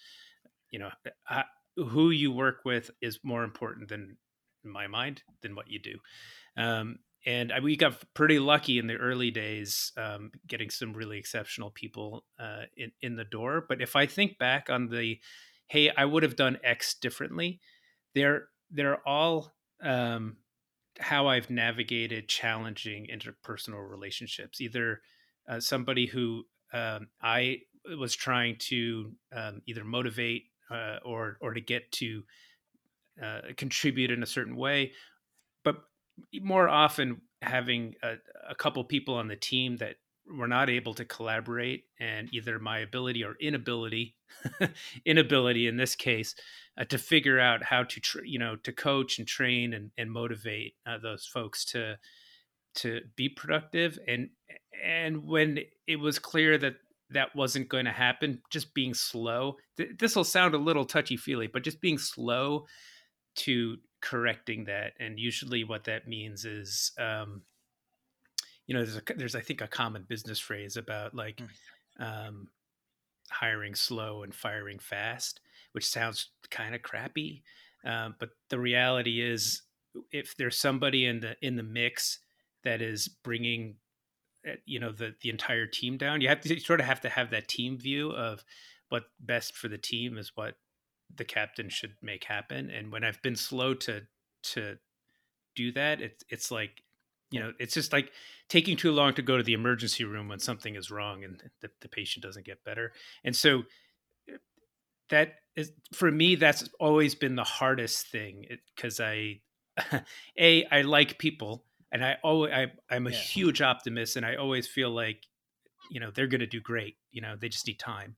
You know, I, who you work with is more important than, in my mind, than what you do. Um, and I, we got pretty lucky in the early days, um, getting some really exceptional people uh, in in the door. But if I think back on the, hey, I would have done X differently, they're they're all um, how I've navigated challenging interpersonal relationships. Either uh, somebody who um, I was trying to um, either motivate uh, or or to get to uh, contribute in a certain way, but more often having a, a couple people on the team that were not able to collaborate and either my ability or inability inability in this case uh, to figure out how to you know to coach and train and, and motivate uh, those folks to to be productive. And and when it was clear that that wasn't going to happen just being slow th- this will sound a little touchy feely but just being slow to correcting that and usually what that means is um you know there's a there's i think a common business phrase about like um hiring slow and firing fast which sounds kind of crappy um, but the reality is if there's somebody in the in the mix that is bringing uh, you know the the entire team down you have to you sort of have to have that team view of what best for the team is what the captain should make happen and when i've been slow to to do that it's it's like you know it's just like taking too long to go to the emergency room when something is wrong and the, the patient doesn't get better and so uh, that is for me that's always been the hardest thing because i a i like people and i always I, i'm a Yeah. huge optimist and i always feel like you know they're going to do great you know they just need time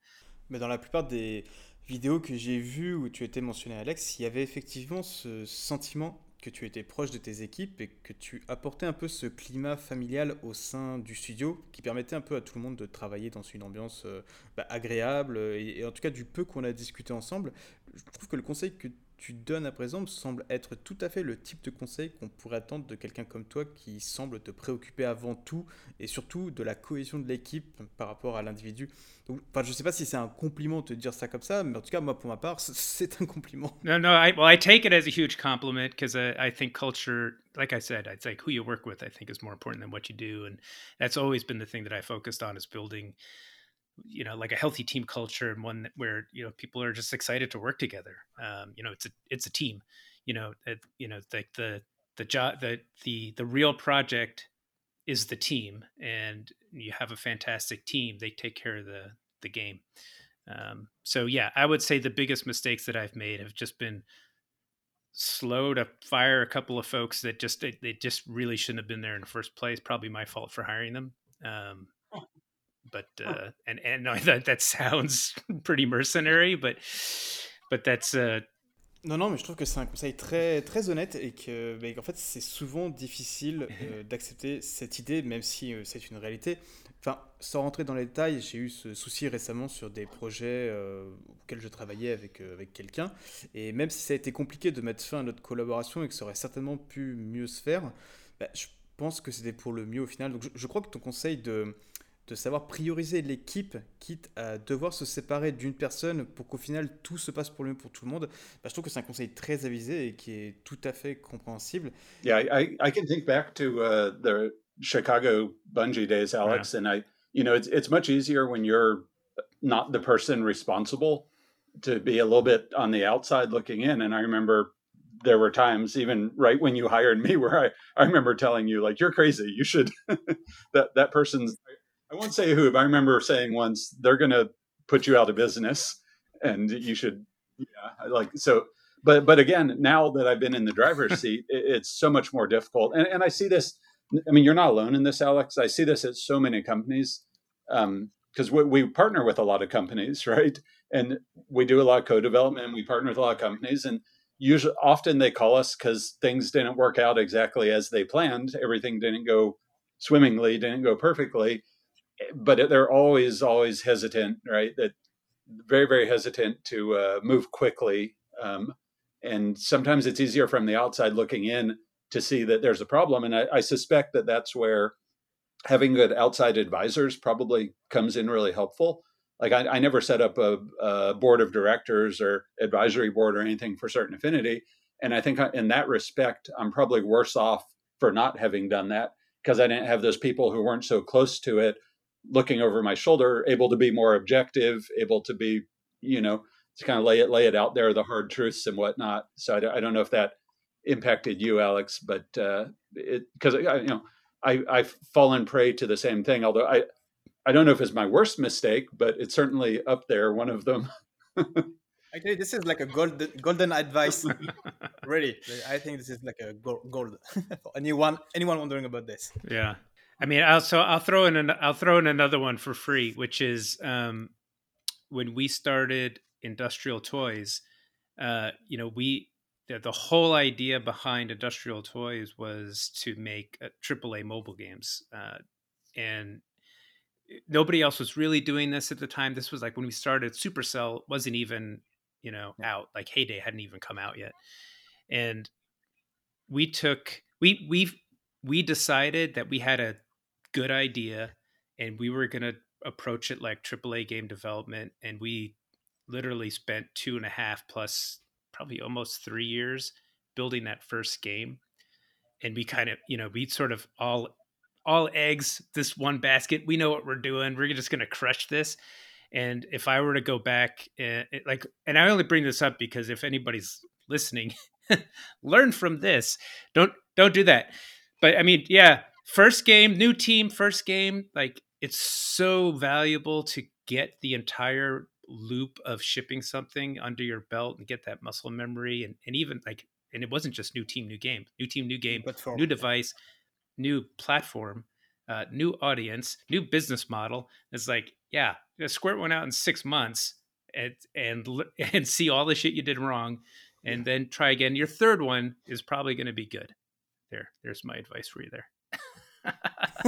Mais dans la plupart des vidéos que j'ai vues où tu étais mentionné, Alex, il y avait effectivement ce sentiment que tu étais proche de tes équipes et que tu apportais un peu ce climat familial au sein du studio qui permettait un peu à tout le monde de travailler dans une ambiance euh, bah, agréable et, et en tout cas du peu qu'on a discuté ensemble. Je trouve que le conseil que tu donnes à présent me semble être tout à fait le type de conseil qu'on pourrait attendre de quelqu'un comme toi qui semble te préoccuper avant tout et surtout de la cohésion de l'équipe par rapport à l'individu. Donc, enfin, je sais pas si c'est un compliment de te dire ça comme ça, mais en tout cas, moi, pour ma part, c'est un compliment. No, no. I well, I take it as a huge compliment because I, I think culture, like I said, it's like who you work with. I think is more important than what you do, and that's always been the thing that I focused on is building, you know, like a healthy team culture and one where you know people are just excited to work together. Um, you know, it's a it's a team. You know, it, you know, like the the job the the the real project is the team, and you have a fantastic team. They take care of the the game. Um, so yeah, I would say the biggest mistakes that I've made have just been slow to fire a couple of folks that just they, they just really shouldn't have been there in the first place. Probably my fault for hiring them. Um, but uh, and and no, that that sounds pretty mercenary, but but that's uh, Non, non, mais je trouve que c'est un conseil très, très honnête et que, bah, en fait, c'est souvent difficile euh, d'accepter cette idée, même si euh, c'est une réalité. Enfin, sans rentrer dans les détails, j'ai eu ce souci récemment sur des projets euh, auxquels je travaillais avec, avec quelqu'un. Et même si ça a été compliqué de mettre fin à notre collaboration et que ça aurait certainement pu mieux se faire, bah, je pense que c'était pour le mieux au final. Donc je, je crois que ton conseil de de savoir prioriser l'équipe, quitte à devoir se séparer d'une personne pour qu'au final tout se passe pour le mieux pour tout le monde, bah, je trouve que c'est un conseil très avisé et qui est tout à fait compréhensible. Yeah, I, I can think back to uh, the Chicago Bungie days, Alex, yeah. and I, you know, it's it's much easier when you're not the person responsible to be a little bit on the outside looking in. And I remember there were times even right when you hired me where I, I remember telling you like you're crazy you should that that person's I won't say who, but I remember saying once they're going to put you out of business, and you should, yeah, like so. But but again, now that I've been in the driver's seat, it, it's so much more difficult. And and I see this. I mean, you're not alone in this, Alex. I see this at so many companies because um, we, we partner with a lot of companies, right? And we do a lot of co-development. We partner with a lot of companies, and usually often they call us because things didn't work out exactly as they planned. Everything didn't go swimmingly, didn't go perfectly but they're always always hesitant, right? That very very hesitant to uh, move quickly, um, and sometimes it's easier from the outside looking in to see that there's a problem. And I, I suspect that that's where having good outside advisors probably comes in really helpful. Like I, I never set up a, a, board of directors or advisory board or anything for Certain Affinity, and I think in that respect, I'm probably worse off for not having done that because I didn't have those people who weren't so close to it looking over my shoulder, able to be more objective, able to be, you know, to kind of lay it lay it out there, the hard truths and whatnot. So I, I don't know if that impacted you, Alex, but uh, it because you know I I've fallen prey to the same thing. Although I I don't know if it's my worst mistake, but it's certainly up there, one of them. Actually, this is like a golden golden advice. really, I think this is like a gold, gold for anyone anyone wondering about this. Yeah. I mean, I'll so I'll throw in an, I'll throw in another one for free, which is um, when we started Industrial Toys. Uh, you know, we the, the, whole idea behind Industrial Toys was to make uh, AAA mobile games, uh, and nobody else was really doing this at the time. This was like when we started. Supercell wasn't even you know out. Like Hay Day hadn't even come out yet, and we took we we we decided that we had a good idea and we were going to approach it like AAA game development. And we literally spent two and a half plus probably almost three years building that first game. And we kind of, you know, we sort of all all eggs this one basket. We know what we're doing. We're just going to crush this. And if I were to go back, and, eh, like, and I only bring this up because if anybody's listening, learn from this. Don't don't do that. But I mean, yeah, first game, new team, first game, like it's so valuable to get the entire loop of shipping something under your belt and get that muscle memory and, and even like and it wasn't just new team new game new team new game new device new platform uh, new audience new business model. It's like yeah squirt one out in six months and and and see all the shit you did wrong and then try again. Your third one is probably going to be good. There there's my advice for you there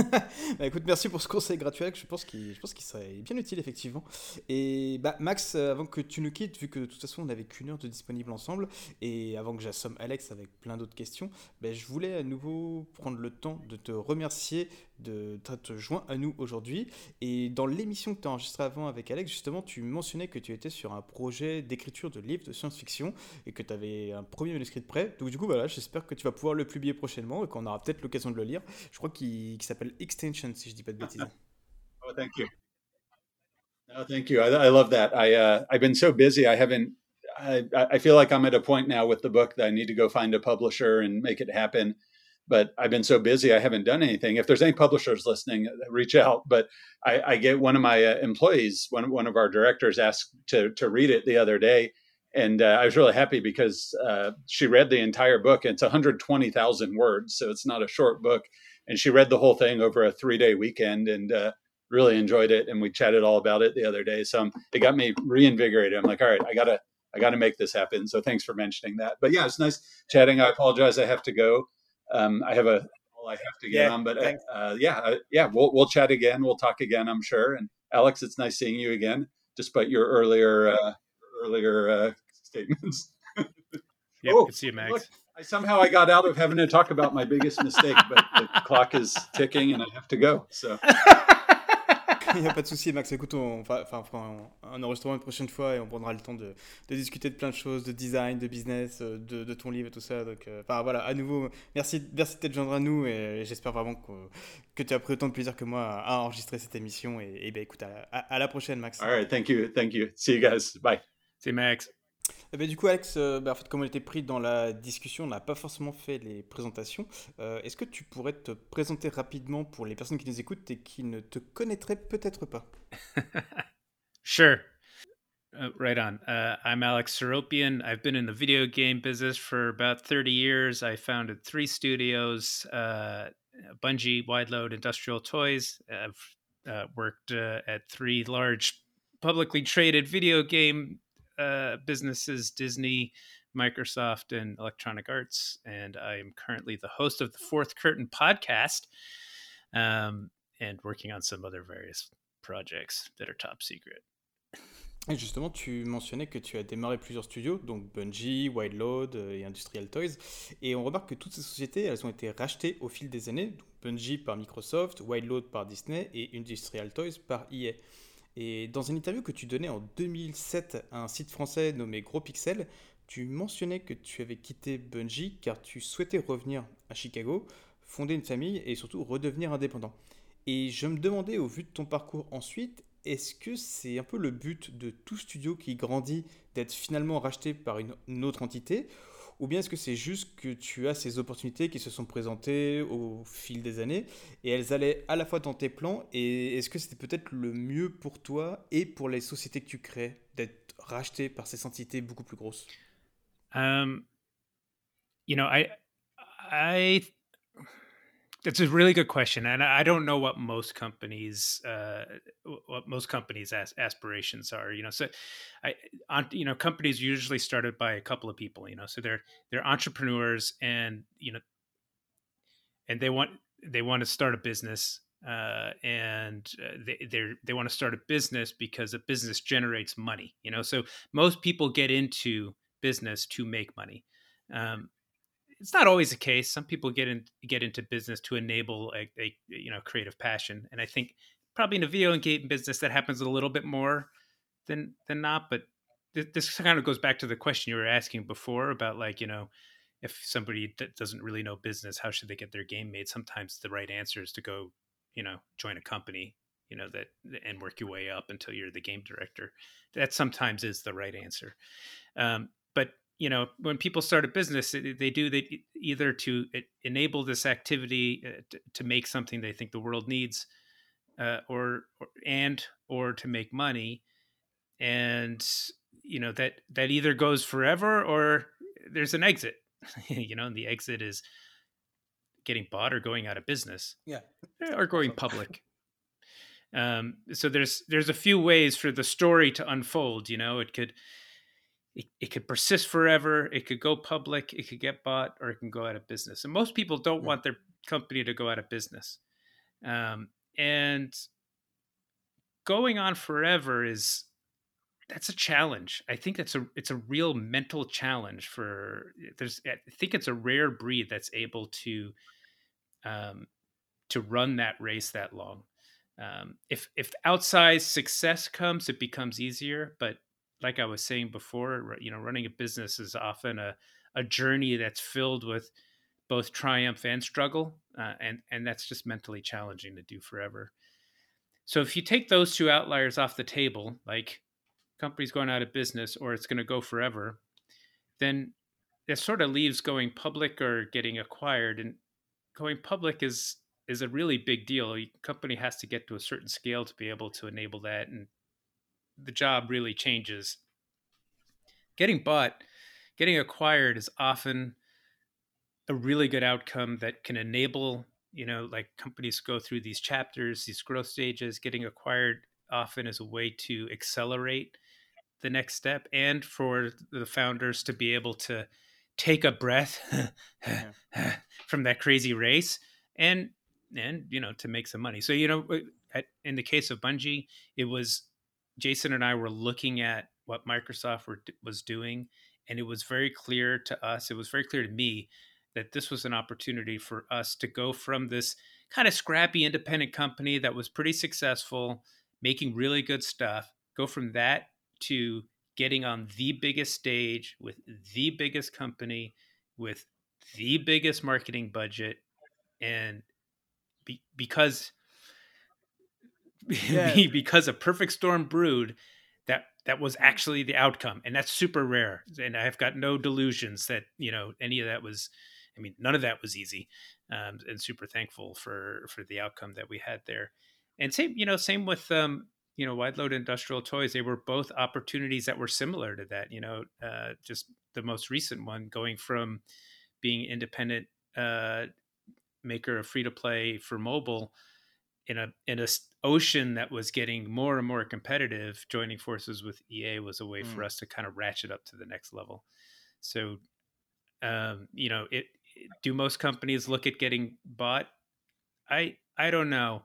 bah, écoute, merci pour ce conseil gratuit. Je pense qu'il, serait bien utile effectivement. Et bah, Max, euh, avant que tu nous quittes, vu que de toute façon on n'avait qu'une heure de disponible ensemble, et avant que j'assomme Alex avec plein d'autres questions, bah, je voulais à nouveau prendre le temps de te remercier de te joindre à nous aujourd'hui. Et dans l'émission que tu as enregistrée avant avec Alex, justement, tu mentionnais que tu étais sur un projet d'écriture de livres de science-fiction et que tu avais un premier manuscrit de prêt. Donc du coup, voilà, j'espère que tu vas pouvoir le publier prochainement et qu'on aura peut-être l'occasion de le lire. Je crois qu'il s'appelle Extension, si je dis pas de bêtises. Oh, thank you. Oh, thank you. I, I love that. I uh, I've been so busy. I haven't. I I feel like I'm at a point now with the book that I need to go find a publisher and make it happen. But I've been so busy, I haven't done anything. If there's any publishers listening, reach out. But I, I get one of my uh, employees, one, one of our directors asked to, to read it the other day. And uh, I was really happy because uh, she read the entire book. It's 120,000 words, so it's not a short book. And she read the whole thing over a three day weekend and uh, really enjoyed it. And we chatted all about it the other day. So um, it got me reinvigorated. I'm like, all right, I gotta, I got to make this happen. So thanks for mentioning that. But yeah, it's nice chatting. I apologize. I have to go. Um, I have a I have to get Yeah, on, but uh, uh, yeah, uh, yeah, we'll we'll chat again. We'll talk again, I'm sure. And Alex, it's nice seeing you again, despite your earlier uh, earlier uh, statements. yeah, Oh, good to see you, Max. Look, I, somehow I got out of having to talk about my biggest mistake, but the clock is ticking and I have to go. So Il n'y a pas de souci, Max. Écoute, on, va, enfin, on fera un, un enregistrement une prochaine fois et on prendra le temps de, de discuter de plein de choses, de design, de business, euh, de, de ton livre et tout ça. Donc, euh, enfin voilà, à nouveau, merci, merci de t'être joindre à nous et j'espère vraiment que, que tu as pris autant de plaisir que moi à, à enregistrer cette émission. Et, et ben écoute, à, à- à la prochaine, Max. all right, thank you, thank you. See you guys. Bye. See you, Max. Eh ben, du coup, Alex, euh, ben, en fait, comme on était pris dans la discussion, on n'a pas forcément fait les présentations. Euh, Est-ce que tu pourrais te présenter rapidement pour les personnes qui nous écoutent et qui ne te connaîtraient peut-être pas? Sure. Uh, right on. Uh, I'm Alex Seropian. I've been in the video game business for about 30 years. I founded three studios uh, Bungie, Wide Load, Industrial Toys. I've uh, worked uh, at three large publicly traded video game uh, businesses Disney, Microsoft, and Electronic Arts. And I am currently the host of the Fourth Curtain podcast um, and working on some other various projects that are top secret. Et justement, tu mentionnais que tu as démarré plusieurs studios, donc Bungie, Wild Load euh, et Industrial Toys. Et on remarque que toutes ces sociétés, elles ont été rachetées au fil des années. Bungie par Microsoft, Wild Load par Disney et Industrial Toys par EA. Et dans une interview que tu donnais en 2007 à un site français nommé Gros Pixel, tu mentionnais que tu avais quitté Bungie car tu souhaitais revenir à Chicago, fonder une famille et surtout redevenir indépendant. Et je me demandais, au vu de ton parcours ensuite, est-ce que c'est un peu le but de tout studio qui grandit d'être finalement racheté par une, autre entité Ou bien est-ce que c'est juste que tu as ces opportunités qui se sont présentées au fil des années et elles allaient à la fois dans tes plans et est-ce que c'était peut-être le mieux pour toi et pour les sociétés que tu crées d'être racheté par ces entités beaucoup plus grosses? Um, that's a really good question, and I don't know what most companies, uh, what most companies' as, aspirations are. You know, so, I, on, you know, companies usually started by a couple of people. You know, so they're they're entrepreneurs, and you know, and they want they want to start a business. Uh, and uh, they they they want to start a business because a business generates money. You know, so most people get into business to make money. Um, it's not always the case. Some people get in get into business to enable a, a you know creative passion, and I think probably in a video game business that happens a little bit more than than not. But th- this kind of goes back to the question you were asking before about like you know if somebody d- doesn't really know business, how should they get their game made? Sometimes the right answer is to go you know join a company you know that and work your way up until you're the game director. That sometimes is the right answer. Um, but you know when people start a business they do they either to enable this activity to make something they think the world needs uh, or, or and or to make money. And you know that that either goes forever or there's an exit you know and the exit is getting bought or going out of business Yeah. or going public. Um, so there's there's a few ways for the story to unfold you know? It could it, it could persist forever it could go public it could get bought or it can go out of business and most people don't want their company to go out of business um, and going on forever is that's a challenge i think that's a it's a real mental challenge for there's i think it's a rare breed that's able to um, to run that race that long um, if if outsized success comes it becomes easier but like I was saying before, you know, running a business is often a, a journey that's filled with both triumph and struggle, uh, and and that's just mentally challenging to do forever. So if you take those two outliers off the table, like company's going out of business or it's going to go forever, then it sort of leaves going public or getting acquired, and going public is is a really big deal. A company has to get to a certain scale to be able to enable that, and the job really changes. Getting bought, getting acquired is often a really good outcome that can enable, you know, like companies go through these chapters, these growth stages. Getting acquired often is a way to accelerate the next step and for the founders to be able to take a breath from that crazy race and and you know to make some money so you know uh, in the case of bungie it was jason and i were looking at what microsoft were, was doing and it was very clear to us it was very clear to me that this was an opportunity for us to go from this kind of scrappy independent company that was pretty successful making really good stuff go from that to getting on the biggest stage with the biggest company with the biggest marketing budget and be, because yeah. because a perfect storm brewed that that was actually the outcome and that's super rare and i've got no delusions that you know any of that was i mean none of that was easy um, and super thankful for for the outcome that we had there and same you know same with um, you know wide load industrial toys they were both opportunities that were similar to that you know uh, just the most recent one going from being independent uh, maker of free to play for mobile in a in a ocean that was getting more and more competitive joining forces with ea was a way mm. for us to kind of ratchet up to the next level so um, you know it, it do most companies look at getting bought i i don't know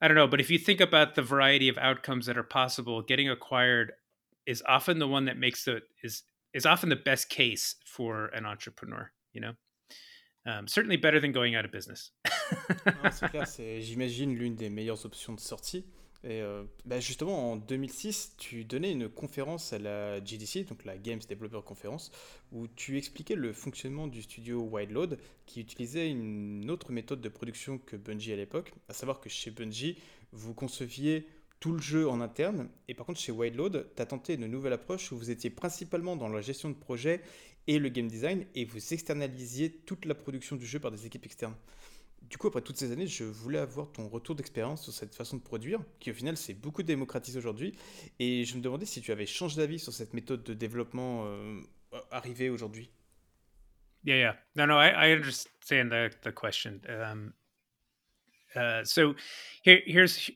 I don't know, but if you think about the variety of outcomes that are possible, getting acquired is often the one that makes the is is often the best case for an entrepreneur. You know, um, certainly better than going out of business. c'est clair, c'est j'imagine l'une des meilleures options de sortie. Et euh, bah justement, en 2006, tu donnais une conférence à la GDC, donc la Games Developer Conference, où tu expliquais le fonctionnement du studio Wildload, qui utilisait une autre méthode de production que Bungie à l'époque, à savoir que chez Bungie, vous conceviez tout le jeu en interne, et par contre chez Wildload, tu as tenté une nouvelle approche où vous étiez principalement dans la gestion de projet et le game design, et vous externalisiez toute la production du jeu par des équipes externes. Du coup, après toutes ces années, je voulais avoir ton retour d'expérience sur cette façon de produire, qui au final s'est beaucoup démocratisée aujourd'hui. Et je me demandais si tu avais changé d'avis sur cette méthode de développement euh, arrivée aujourd'hui. Yeah, yeah. No, no, I, understand the, the question. Um, uh, so here, here's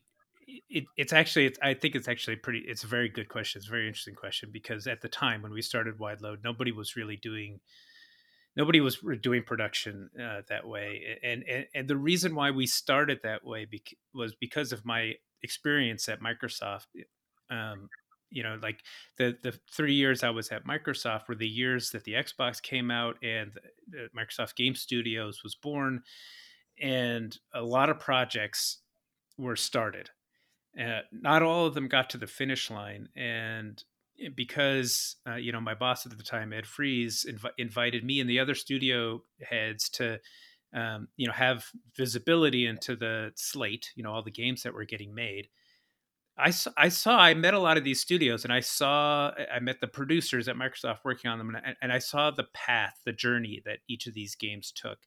it, it's actually it's, i think it's actually pretty it's a very good question it's a very interesting question because at the time when we started wide load nobody was really doing nobody was doing production uh, that way and, and, and the reason why we started that way bec- was because of my experience at microsoft um, you know like the the three years i was at microsoft were the years that the xbox came out and the microsoft game studios was born and a lot of projects were started. Uh, not all of them got to the finish line and because uh, you know my boss at the time, Ed Fries, inv- invited me and the other studio heads to um, you know have visibility into the slate, you know all the games that were getting made. I saw, I saw, I met a lot of these studios, and I saw, I met the producers at Microsoft working on them, and, and I saw the path, the journey that each of these games took,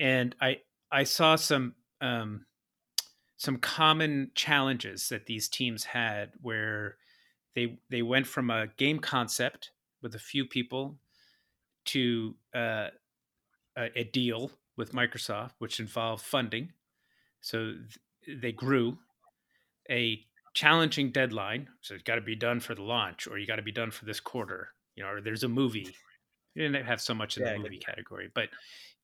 and I, I saw some, um, some common challenges that these teams had where they they went from a game concept with a few people to uh, a, a, deal with Microsoft, which involved funding. So th- they grew a challenging deadline. So it's got to be done for the launch, or you got to be done for this quarter. You know, or there's a movie. You didn't have so much in yeah, the movie category, but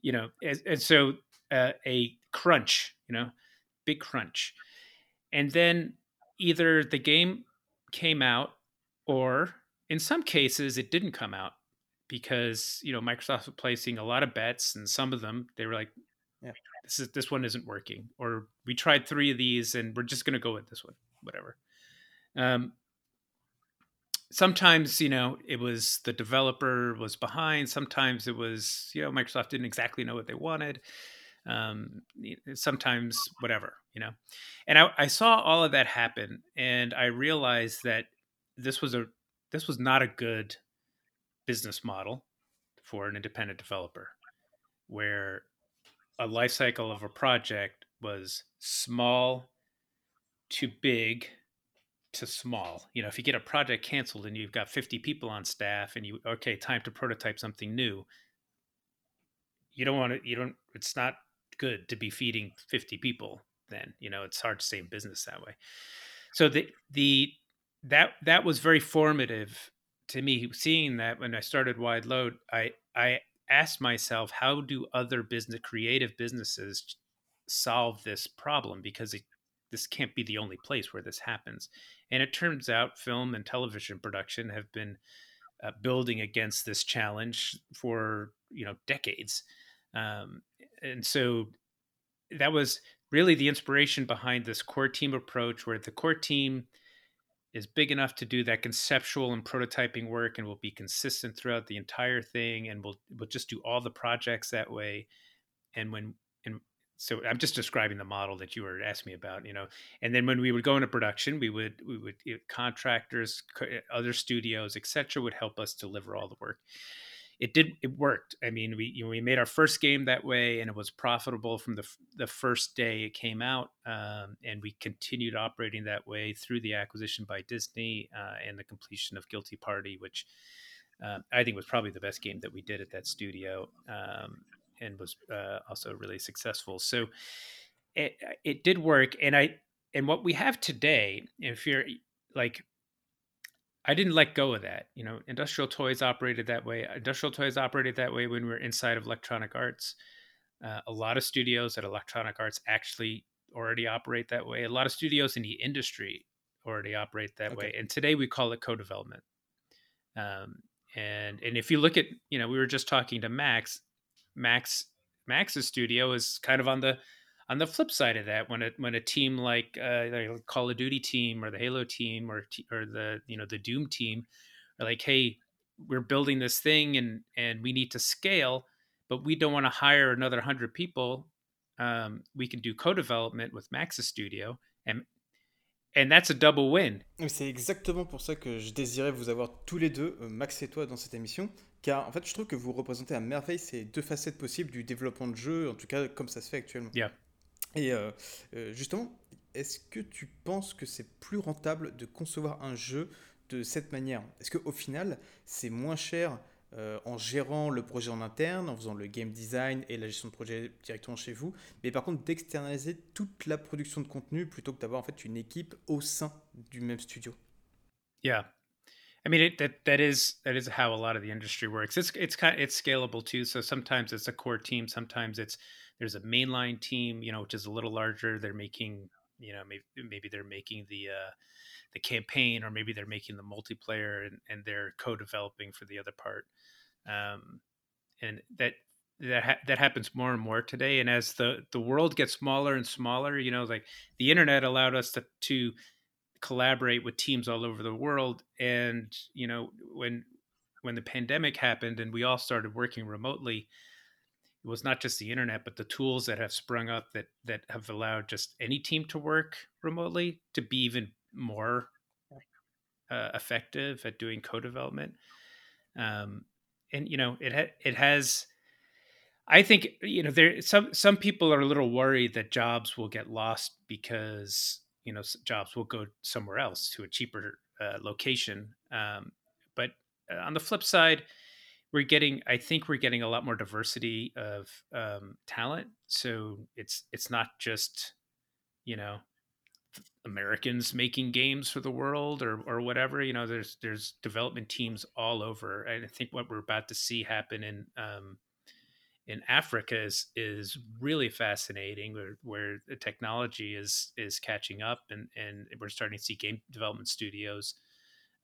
you know, and, and so uh, a crunch. You know, big crunch, and then either the game came out or in some cases it didn't come out because you know Microsoft was placing a lot of bets and some of them they were like yeah. this is this one isn't working or we tried three of these and we're just going to go with this one whatever um, sometimes you know it was the developer was behind sometimes it was you know microsoft didn't exactly know what they wanted um, sometimes whatever you know and I, I saw all of that happen and i realized that this was a this was not a good business model for an independent developer where a life cycle of a project was small to big to small. You know, if you get a project canceled and you've got 50 people on staff and you okay, time to prototype something new, you don't want to you don't it's not good to be feeding 50 people then. You know, it's hard to stay in business that way. So the the that that was very formative to me. Seeing that when I started Wide Load, I I asked myself, how do other business creative businesses solve this problem? Because it, this can't be the only place where this happens. And it turns out film and television production have been uh, building against this challenge for you know decades. Um, and so that was really the inspiration behind this core team approach, where the core team is big enough to do that conceptual and prototyping work and will be consistent throughout the entire thing and we'll we'll just do all the projects that way and when and so I'm just describing the model that you were asking me about, you know. And then when we would go into production, we would we would contractors, other studios, etc., would help us deliver all the work it did it worked. I mean, we you know, we made our first game that way, and it was profitable from the the first day it came out, um, and we continued operating that way through the acquisition by Disney uh, and the completion of Guilty Party, which uh, I think was probably the best game that we did at that studio, um, and was uh, also really successful. So it it did work, and I and what we have today, if you're like I didn't let go of that. You know, industrial toys operated that way. Industrial toys operated that way when we were inside of Electronic Arts. Uh, a lot of studios at Electronic Arts actually already operate that way. A lot of studios in the industry already operate that okay. way. And today we call it co-development. Um, and and if you look at, you know, we were just talking to Max. Max Max's studio is kind of on the on the flip side of that, when a when a team like uh, the Call of Duty team or the Halo team or or the you know the Doom team are like, hey, we're building this thing and and we need to scale, but we don't want to hire another hundred people. Um, we can do co-development with Max's studio and And that's a double win. C'est exactement pour ça que je désirais vous avoir tous les deux, euh, Max et toi, dans cette émission. Car en fait, je trouve que vous représentez à merveille ces deux facettes possibles du développement de jeu, en tout cas comme ça se fait actuellement. Yeah. Et euh, euh, justement, est-ce que tu penses que c'est plus rentable de concevoir un jeu de cette manière? Est-ce qu'au final, c'est moins cher euh, en gérant le projet en interne, en faisant le game design et la gestion de projet directement chez vous, mais par contre d'externaliser toute la production de contenu plutôt que d'avoir en fait une équipe au sein du même studio? Yeah. I mean, it, that that is that is how a lot of the industry works. It's it's kind it's scalable too. So sometimes it's a core team, sometimes it's There's a mainline team, you know, which is a little larger. They're making, you know, maybe maybe they're making the uh, the campaign, or maybe they're making the multiplayer, and, and they're co-developing for the other part. Um, and that that ha- that happens more and more today. And as the the world gets smaller and smaller, you know, like the internet allowed us to to collaborate with teams all over the world. And you know, when when the pandemic happened and we all started working remotely, it was not just the internet, but the tools that have sprung up that that have allowed just any team to work remotely to be even more uh, effective at doing co-development. Um, and you know, it ha- it has. I think you know there some some people are a little worried that jobs will get lost because you know jobs will go somewhere else to a cheaper uh, location. Um, but uh, on the flip side, we're getting i think we're getting a lot more diversity of um, talent. So it's it's not just you know americans making games for the world or or whatever you know there's there's development teams all over. And i think what we're about to see happen in um, in africa is is really fascinating where, where the technology is is catching up and and we're starting to see game development studios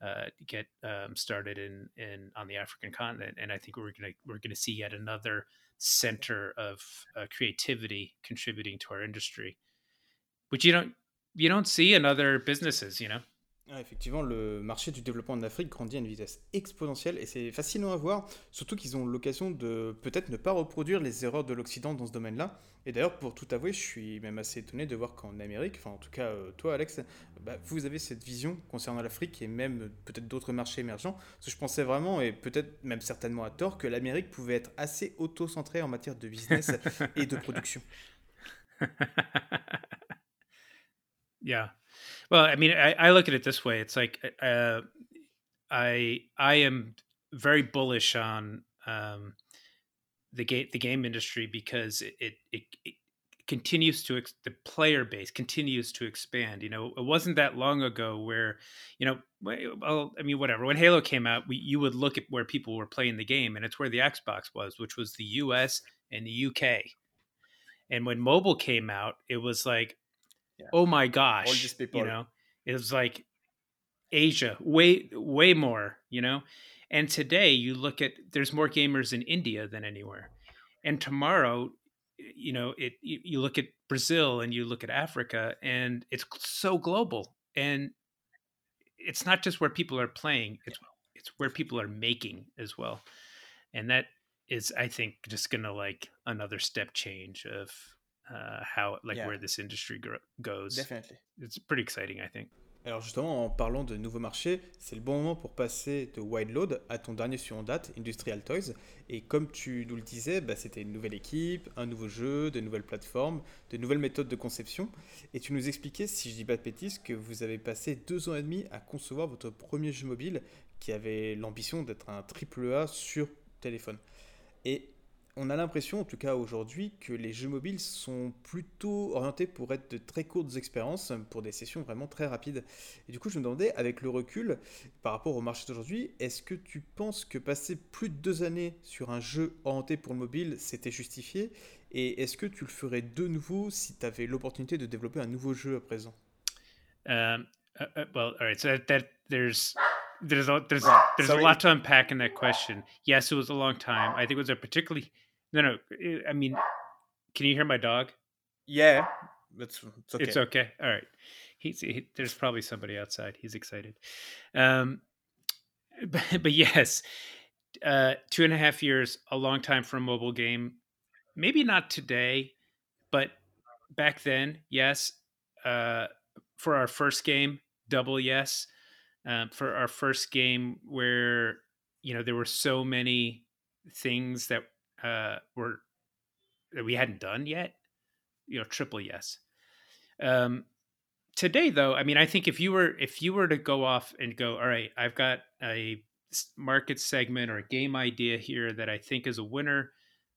uh, get um, started in in on the African continent, and I think we're gonna we're gonna see yet another center of uh, creativity contributing to our industry, which you don't you don't see in other businesses, you know. Effectivement, le marché du développement en Afrique grandit à une vitesse exponentielle et c'est fascinant à voir, surtout qu'ils ont l'occasion de peut-être ne pas reproduire les erreurs de l'Occident dans ce domaine-là. Et d'ailleurs, pour tout avouer, je suis même assez étonné de voir qu'en Amérique, enfin en tout cas euh, toi Alex, bah, vous avez cette vision concernant l'Afrique et même peut-être d'autres marchés émergents. Parce que je pensais vraiment, et peut-être même certainement à tort, que l'Amérique pouvait être assez auto-centrée en matière de business et de production. yeah. Well, I mean, I, I look at it this way. It's like uh, I I am very bullish on um, the game the game industry because it, it, it, continues to the player base continues to expand you know it wasn't that long ago where you know well i mean whatever when halo came out we, you would look at where people were playing the game and it's where the xbox was which was the us and the uk and when mobile came out it was like yeah. oh my gosh you know it was like asia way way more you know? And today you look at there's more gamers in india than anywhere. And tomorrow you know it you, you look at brazil and you look at africa and it's so global. And it's not just where people are playing it's it's where people are making as well. And that is i think just gonna like another step change of uh, how like yeah. where this industry goes definitely it's pretty exciting i think Alors justement, en parlant de nouveaux marchés, c'est le bon moment pour passer de Wild Load à ton dernier sur en date, Industrial Toys. Et comme tu nous le disais, bah, c'était une nouvelle équipe, un nouveau jeu, de nouvelles plateformes, de nouvelles méthodes de conception. Et tu nous expliquais, si je dis pas de bêtises, que vous avez passé deux ans et demi à concevoir votre premier jeu mobile qui avait l'ambition d'être un triple A sur téléphone. Et on a l'impression, en tout cas aujourd'hui, que les jeux mobiles sont plutôt orientés pour être de très courtes expériences, pour des sessions vraiment très rapides. Et du coup, je me demandais, avec le recul, par rapport au marché d'aujourd'hui, est-ce que tu penses que passer plus de deux années sur un jeu orienté pour le mobile, c'était justifié? Et est-ce que tu le ferais de nouveau si tu avais l'opportunité de développer un nouveau jeu à présent? Um, uh, uh, Well, all right, so that, there's... There's a there's there's a lot to unpack in that question. Yes, it was a long time. I think it was a particularly No, no. Eh, I mean, can you hear my dog? Yeah, it's, it's okay. It's okay. All right. He's he, there's probably somebody outside. He's excited. Um, but, but yes, uh, two and a half years, a long time for a mobile game. Maybe not today, but back then, yes. Uh, for our first game, double yes. Um, for our first game, where you know there were so many things that uh, were that we hadn't done yet, you know, triple yes. Um, today, though, I mean, I think if you were if you were to go off and go, all right, I've got a market segment or a game idea here that I think is a winner,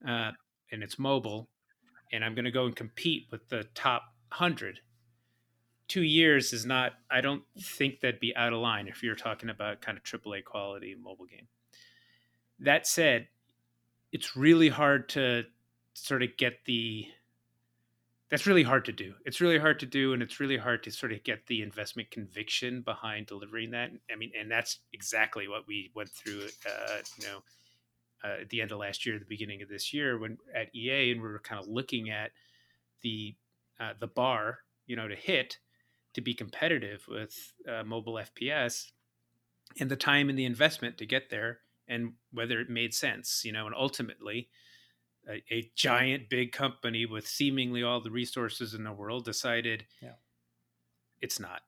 uh, and it's mobile, and I'm going to go and compete with the top hundred. Two years is not. I don't think that'd be out of line if you're talking about kind of AAA quality mobile game. That said, it's really hard to sort of get the that's really hard to do. It's really hard to do, and it's really hard to sort of get the investment conviction behind delivering that. I mean, and that's exactly what we went through. Uh, you know, uh, at the end of last year, the beginning of this year, when at EA, and we were kind of looking at the uh, the bar, you know, to hit to be competitive with uh, mobile FPS, and the time and the investment to get there and whether it made sense, you know, and ultimately a, a giant big company with seemingly all the resources in the world decided yeah. it's not.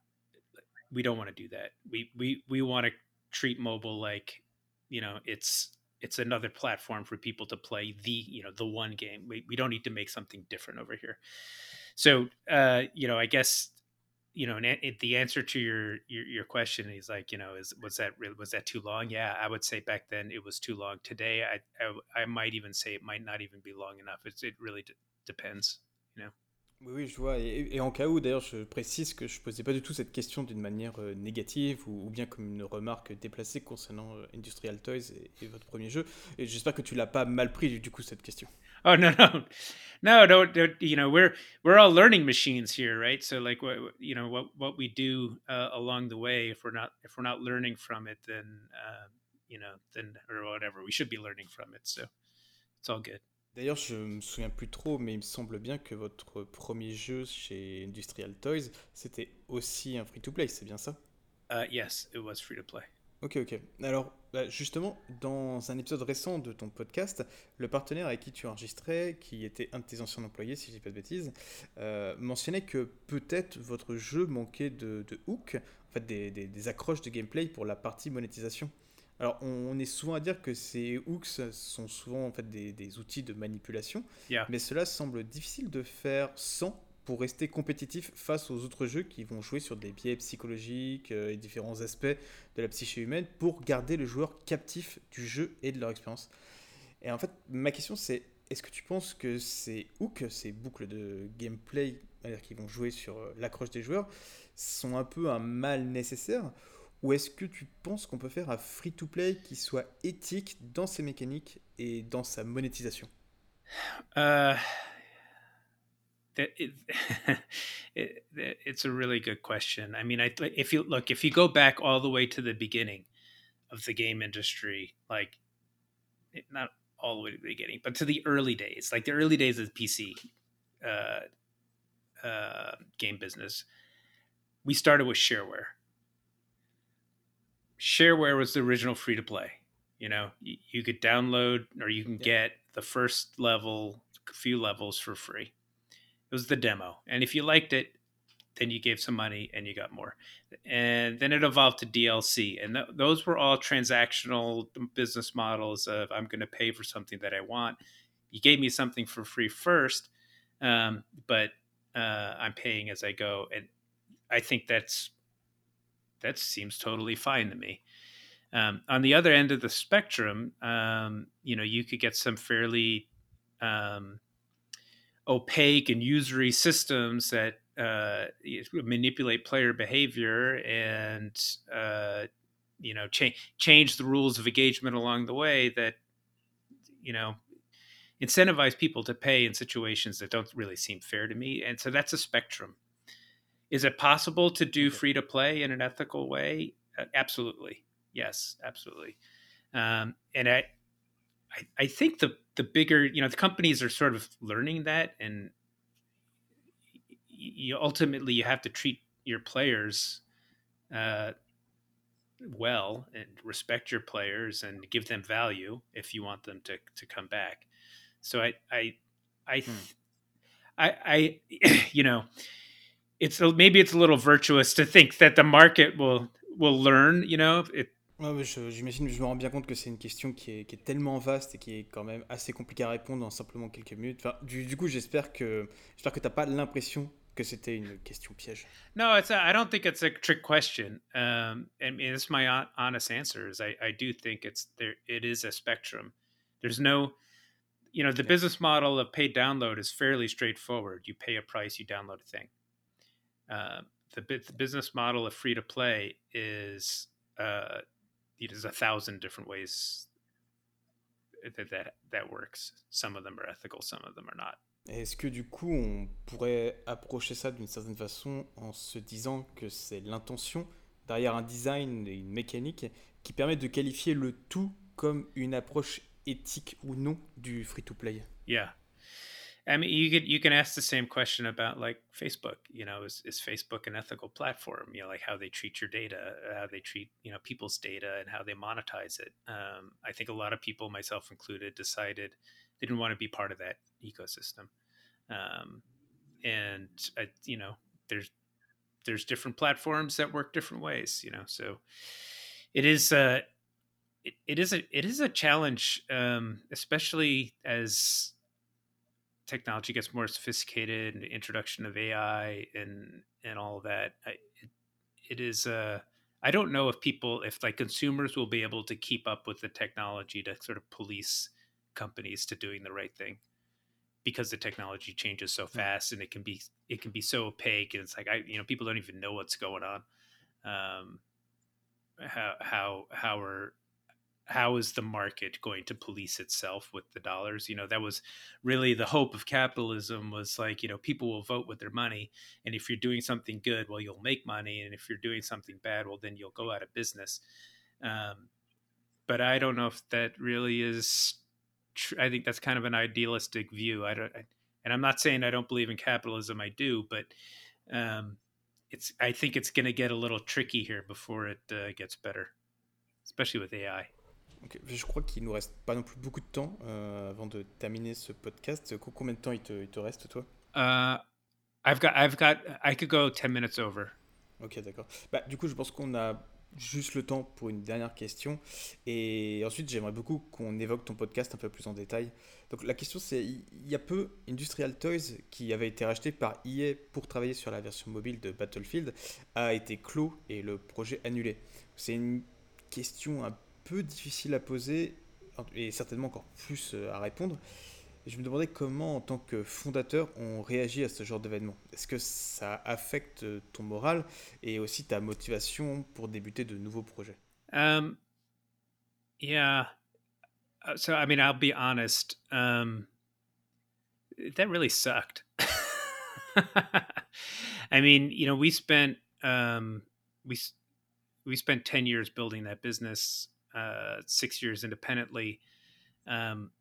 We don't want to do that. We we we want to treat mobile like, you know, it's it's another platform for people to play the you know the one game. We we don't need to make something different over here. So uh, you know, I guess you know, and it, the answer to your, your, your question is like, you know, is was that really, was that too long? Yeah, I would say back then it was too long. Today, I I, I might even say it might not even be long enough. It's, it really d- depends, you know. Oui, je vois. Et, en cas où, d'ailleurs, je précise que je posais pas du tout cette question d'une manière euh, négative ou, bien comme une remarque déplacée concernant euh, Industrial Toys et, votre premier jeu. Et j'espère que tu l'as pas mal pris du coup cette question. Oh no no no don't, don't you know we're we're all learning machines here right? So like what you know what what we do uh, along the way if we're not if we're not learning from it then uh, you know then or whatever we should be learning from it so it's all good D'ailleurs, je me souviens plus trop, mais il me semble bien que votre premier jeu chez Industrial Toys, c'était aussi un free-to-play, c'est bien ça? Uh, Yes, it was free-to-play. Ok, ok. Alors, bah, justement, dans un épisode récent de ton podcast, le partenaire avec qui tu enregistrais, qui était un de tes anciens employés, si je dis pas de bêtises, euh, mentionnait que peut-être votre jeu manquait de, de hook, en fait des, des, accroches de gameplay pour la partie monétisation. Alors, on, est souvent à dire que ces hooks sont souvent en fait des, des outils de manipulation, mais cela semble difficile de faire sans pour rester compétitif face aux autres jeux qui vont jouer sur des biais psychologiques euh, et différents aspects de la psyché humaine pour garder le joueur captif du jeu et de leur expérience. Et en fait, ma question c'est est-ce que tu penses que ou que ces boucles de gameplay, c'est-à-dire qui vont jouer sur euh, l'accroche des joueurs, sont un peu un mal nécessaire ou est-ce que tu penses qu'on peut faire un free-to-play qui soit éthique dans ses mécaniques et dans sa monétisation? Uh, it, it, it's a really good question. I mean, I, if you look, if you go back all the way to the beginning of the game industry, like not all the way to the beginning, but to the early days, like the early days of the PC uh, uh, game business, we started with shareware. Shareware was the original free to play. You know, you, you, could download or you can yeah. get the first level, few levels for free. It was the demo, and if you liked it, then you gave some money and you got more. And then it evolved to DLC. And th- those were all transactional business models of I'm going to pay for something that I want. You gave me something for free first, um, but uh, I'm paying as I go. And I think that's that seems totally fine to me. Um, on the other end of the spectrum, um, you know, you could get some fairly um, opaque and usury systems that uh, manipulate player behavior and uh, you know cha- change the rules of engagement along the way that you know incentivize people to pay in situations that don't really seem fair to me and so that's a spectrum is it possible to do free to play in an ethical way uh, absolutely yes absolutely um, and I, I i think the the bigger you know the companies are sort of learning that and you ultimately you have to treat your players uh, well and respect your players and give them value if you want them to to come back. So I I I hmm. I, I you know it's maybe it's a little virtuous to think that the market will will learn. You know it, Ouais, j'imagine, je, je me rends bien compte que c'est une question qui est, qui est, tellement vaste et qui est quand même assez compliquée à répondre en simplement quelques minutes. Enfin, du, du coup, j'espère que, j'espère que pas l'impression que c'était une question piège. No, it's a, I don't think it's a trick question. Um, and it's my honest answer is I, I do think it's there. It is a spectrum. There's no, you know, the business model of paid download is fairly straightforward. You pay a price, you download a thing. Uh, the, the business model of free to play is uh, there's a thousand different ways that, that that works. Some of them are ethical, some of them are not. Est-ce que du coup on pourrait approcher ça d'une certaine façon en se disant que c'est l'intention derrière un design et une mécanique qui permet de qualifier le tout comme une approche éthique ou non du free-to-play Yeah. I mean, you could you can ask the same question about like Facebook. You know, is is Facebook an ethical platform? You know, like how they treat your data, how they treat you know people's data, and how they monetize it. Um, I think a lot of people, myself included, decided they didn't want to be part of that ecosystem. Um, and I, you know, there's there's different platforms that work different ways. You know, so it is a uh, it, it is a it is a challenge, um, especially as technology gets more sophisticated and the introduction of AI and and all of that. I, it, it is uh, I don't know if people if like consumers will be able to keep up with the technology to sort of police companies to doing the right thing because the technology changes so fast and it can be it can be so opaque and it's like I you know people don't even know what's going on um how how how are how is the market going to police itself with the dollars you know that was really the hope of capitalism was like you know people will vote with their money and if you're doing something good well you'll make money and if you're doing something bad well then you'll go out of business um, but i don't know if that really is tr- I think that's kind of an idealistic view. I don't, I, and I'm not saying I don't believe in capitalism. I do, but um, it's. I think it's going to get a little tricky here before it uh, gets better, especially with AI. Okay. Je crois qu'il nous reste pas non plus beaucoup de temps euh, avant de terminer ce podcast. Combien de temps il te, il te reste, toi? Uh, I've got, I've got, I could go 10 minutes over. Ok, d'accord. Bah, du coup, je pense qu'on a juste le temps pour une dernière question. Et ensuite, j'aimerais beaucoup qu'on évoque ton podcast un peu plus en détail. Donc la question c'est, il y a peu, Industrial Toys, qui avait été racheté par EA pour travailler sur la version mobile de Battlefield, a été clos et le projet annulé. C'est une question un peu difficile à poser et certainement encore plus euh, à répondre. Je me demandais comment, en tant que fondateur, on réagit à ce genre d'événement. Est-ce que ça affecte ton moral et aussi ta motivation pour débuter de nouveaux projets? Um, yeah. Uh, So, I mean, I'll be honest. Um, that really sucked. I mean, you know, we spent um, we we spent ten years building that business, uh, six years independently, um,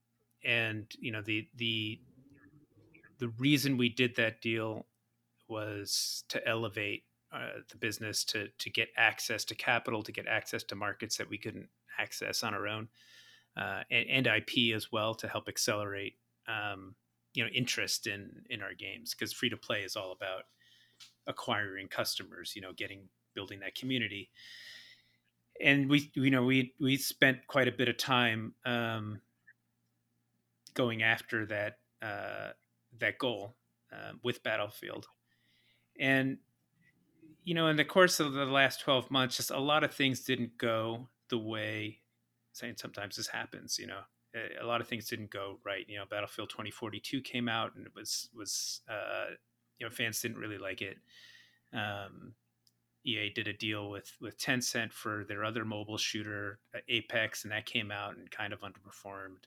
and you know the the the reason we did that deal was to elevate uh, the business to to get access to capital, to get access to markets that we couldn't access on our own, uh, and, and IP as well to help accelerate um, you know interest in in our games because free to play is all about acquiring customers, you know, getting building that community. And we you know we we spent quite a bit of time um, going after that uh, that goal uh, with Battlefield, and you know, in the course of the last 12 months, just a lot of things didn't go the way, saying sometimes this happens, you know, a a lot of things didn't go right. You know, Battlefield 2042 came out and it was, was, uh, you know, fans didn't really like it. Um, EA did a deal with, with Tencent for their other mobile shooter, uh, Apex, and that came out and kind of underperformed.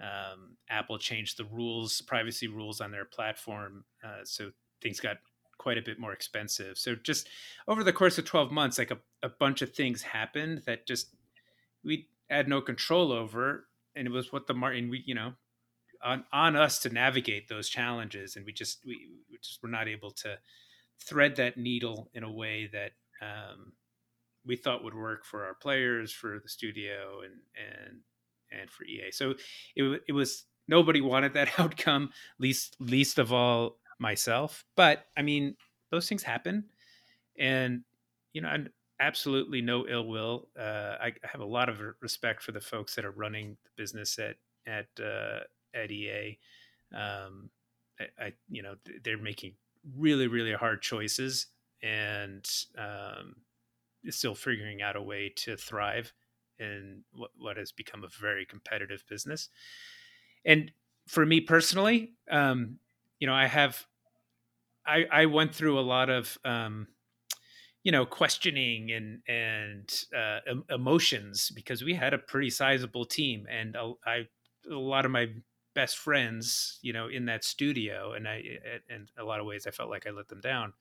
Um, Apple changed the rules, privacy rules on their platform. Uh, so things got quite a bit more expensive. So just over the course of 12 months, like a, a bunch of things happened that just we had no control over. And it was what the martin we, you know, on, on us to navigate those challenges. And we just, we, we just were not able to thread that needle in a way that, um, we thought would work for our players, for the studio and, and, and for EA. So it, it was, nobody wanted that outcome, least, least of all myself. But I mean, those things happen, and you know, and absolutely no ill will. Uh, I have a lot of respect for the folks that are running the business at at uh, at EA. Um, I, I, you know, they're making really really hard choices, and um, still figuring out a way to thrive in what, what has become a very competitive business. And for me personally, um, you know, I have I, I went through a lot of um, you know questioning and and uh, emotions because we had a pretty sizable team and a, I a lot of my best friends you know in that studio and I in a lot of ways I felt like I let them down.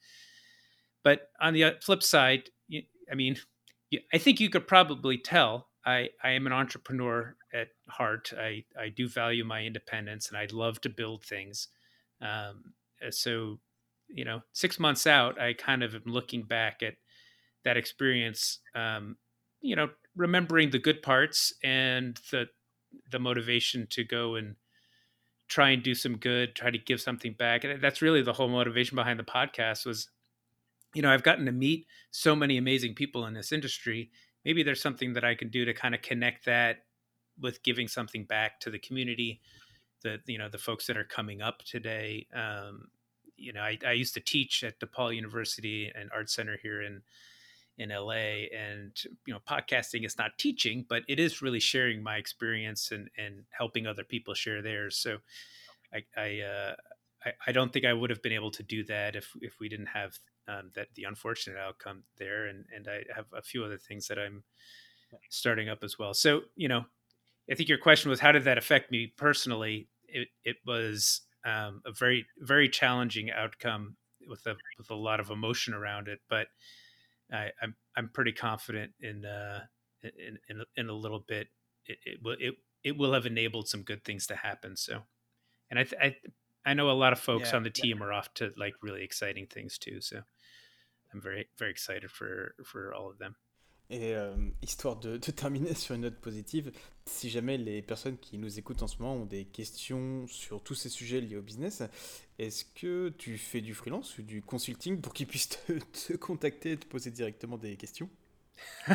But on the flip side, I mean, I think you could probably tell I, I am an entrepreneur at heart. I, I do value my independence and I love to build things. Um, uh, so you know, six months out, I kind of am looking back at that experience, um, you know, remembering the good parts and the the motivation to go and try and do some good, try to give something back. And that's really the whole motivation behind the podcast was, you know, I've gotten to meet so many amazing people in this industry. Maybe there's something that I can do to kind of connect that with giving something back to the community, the you know the folks that are coming up today. Um, you know, I, I used to teach at DePaul University and Art Center here in in LA, and you know, podcasting is not teaching, but it is really sharing my experience and and helping other people share theirs. So, I I, uh, I, I don't think I would have been able to do that if if we didn't have um, that the unfortunate outcome there, and and I have a few other things that I'm starting up as well. So, you know, I think your question was how did that affect me personally? It it was um, a very very challenging outcome with a with a lot of emotion around it. But I, I'm I'm pretty confident in uh, in, in in a little bit it, it will it it will have enabled some good things to happen. So, and I th- I I know a lot of folks Yeah, on the team are off to like really exciting things too. So I'm very very excited for for all of them. Et euh, histoire de, terminer sur une note positive, si jamais les personnes qui nous écoutent en ce moment ont des questions sur tous ces sujets liés au business, est-ce que tu fais du freelance ou du consulting pour qu'ils puissent te, te contacter et te poser directement des questions?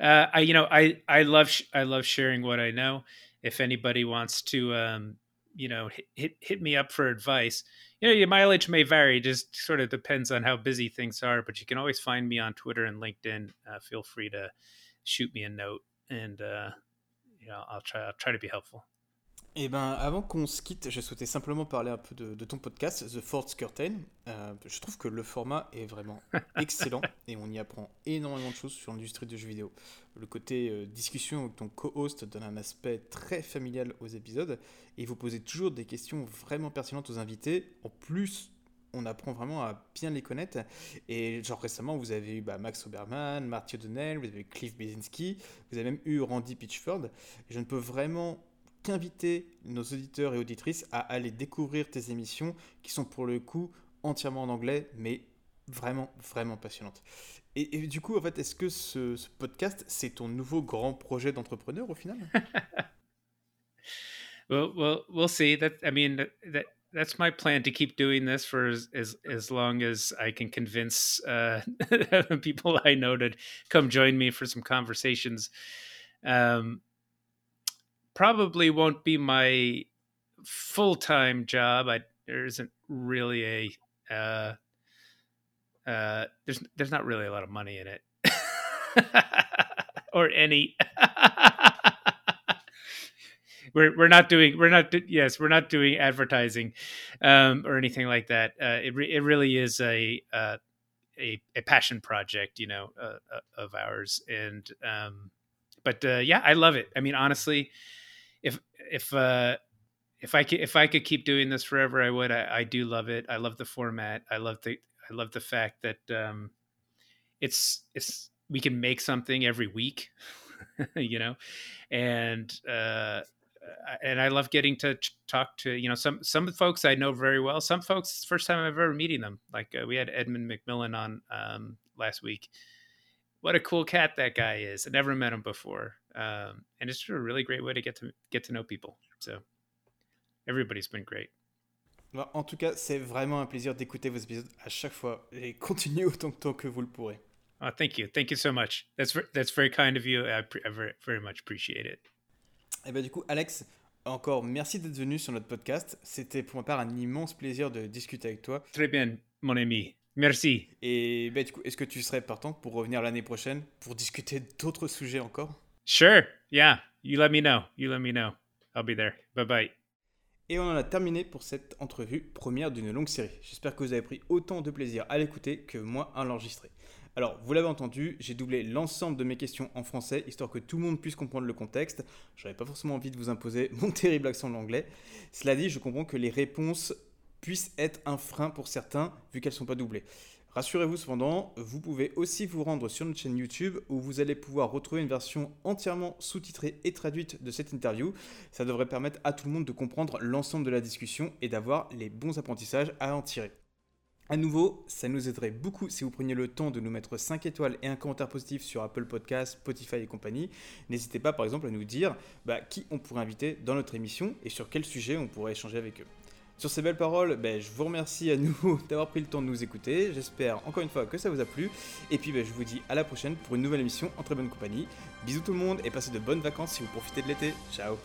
Uh, I love sharing what I know. If anybody wants to, um, you know, hit, hit, me up for advice, you know, your mileage may vary. Just sort of depends on how busy things are. But you can always find me on Twitter and LinkedIn. Uh, feel free to shoot me a note, and uh, you know, I'll try I'll try to be helpful. Eh ben, avant qu'on se quitte, je souhaitais simplement parler un peu de, de ton podcast, The Fourth Curtain. Euh, je trouve que le format est vraiment excellent et on y apprend énormément de choses sur l'industrie du jeu vidéo. Le côté euh, discussion avec ton co-host donne un aspect très familial aux épisodes et vous posez toujours des questions vraiment pertinentes aux invités. En plus, on apprend vraiment à bien les connaître. Et genre récemment, vous avez eu bah, Max Oberman, Marty O'Donnell, vous avez eu Cliff Bezinski, vous avez même eu Randy Pitchford. Et je ne peux vraiment qu'inviter nos auditeurs et auditrices à aller découvrir tes émissions qui sont pour le coup entièrement en anglais, mais vraiment, vraiment passionnantes. Et, du coup, en fait, est-ce que ce, podcast, c'est ton nouveau grand projet d'entrepreneur au final? Well, well, see. I mean, that, that that's my plan to keep doing this for as long as I can convince uh, people I know to come join me for some conversations. Um, probably won't be my full time job. I there isn't really a uh, uh, there's there's not really a lot of money in it or any. we're we're not doing we're not yes we're not doing advertising um, or anything like that. Uh, it re- it really is a uh, a a passion project, you know, uh, uh of ours. And um, but uh, yeah, I love it. I mean, honestly, if if uh, if I could if I could keep doing this forever, I would. I, I do love it. I love the format. I love the I love the fact that um, it's it's we can make something every week, you know, and uh, and I love getting to talk to you know some some folks I know very well. Some folks, first time I've ever meeting them. Like uh, we had Edmund McMillen on um, last week. What a cool cat that guy is! I never met him before, um, and it's a really great way to get to get to know people. So everybody's been great. En tout cas, c'est vraiment un plaisir d'écouter vos épisodes à chaque fois et continuez autant que vous le pourrez. Oh, thank you, thank you so much. That's that's very kind of you. I, I very, very much appreciate it. Et bah du coup, Alex, encore merci d'être venu sur notre podcast. C'était pour ma part un immense plaisir de discuter avec toi. Très bien, mon ami. Merci. Et bah, du coup, est-ce que tu serais partant pour revenir l'année prochaine pour discuter d'autres sujets encore? Sure. Yeah. You let me know. You let me know. I'll be there. Bye bye. Et on en a terminé pour cette entrevue première d'une longue série. J'espère que vous avez pris autant de plaisir à l'écouter que moi à l'enregistrer. Alors, vous l'avez entendu, j'ai doublé l'ensemble de mes questions en français, histoire que tout le monde puisse comprendre le contexte. Je n'avais pas forcément envie de vous imposer mon terrible accent de l'anglais. Cela dit, je comprends que les réponses puissent être un frein pour certains, vu qu'elles ne sont pas doublées. Rassurez-vous cependant, vous pouvez aussi vous rendre sur notre chaîne YouTube où vous allez pouvoir retrouver une version entièrement sous-titrée et traduite de cette interview. Ça devrait permettre à tout le monde de comprendre l'ensemble de la discussion et d'avoir les bons apprentissages à en tirer. À nouveau, ça nous aiderait beaucoup si vous preniez le temps de nous mettre 5 étoiles et un commentaire positif sur Apple Podcasts, Spotify et compagnie. N'hésitez pas par exemple à nous dire bah, qui on pourrait inviter dans notre émission et sur quel sujet on pourrait échanger avec eux. Sur ces belles paroles, ben, je vous remercie à nouveau d'avoir pris le temps de nous écouter. J'espère encore une fois que ça vous a plu. Et puis ben, je vous dis à la prochaine pour une nouvelle émission en très bonne compagnie. Bisous tout le monde et passez de bonnes vacances si vous profitez de l'été. Ciao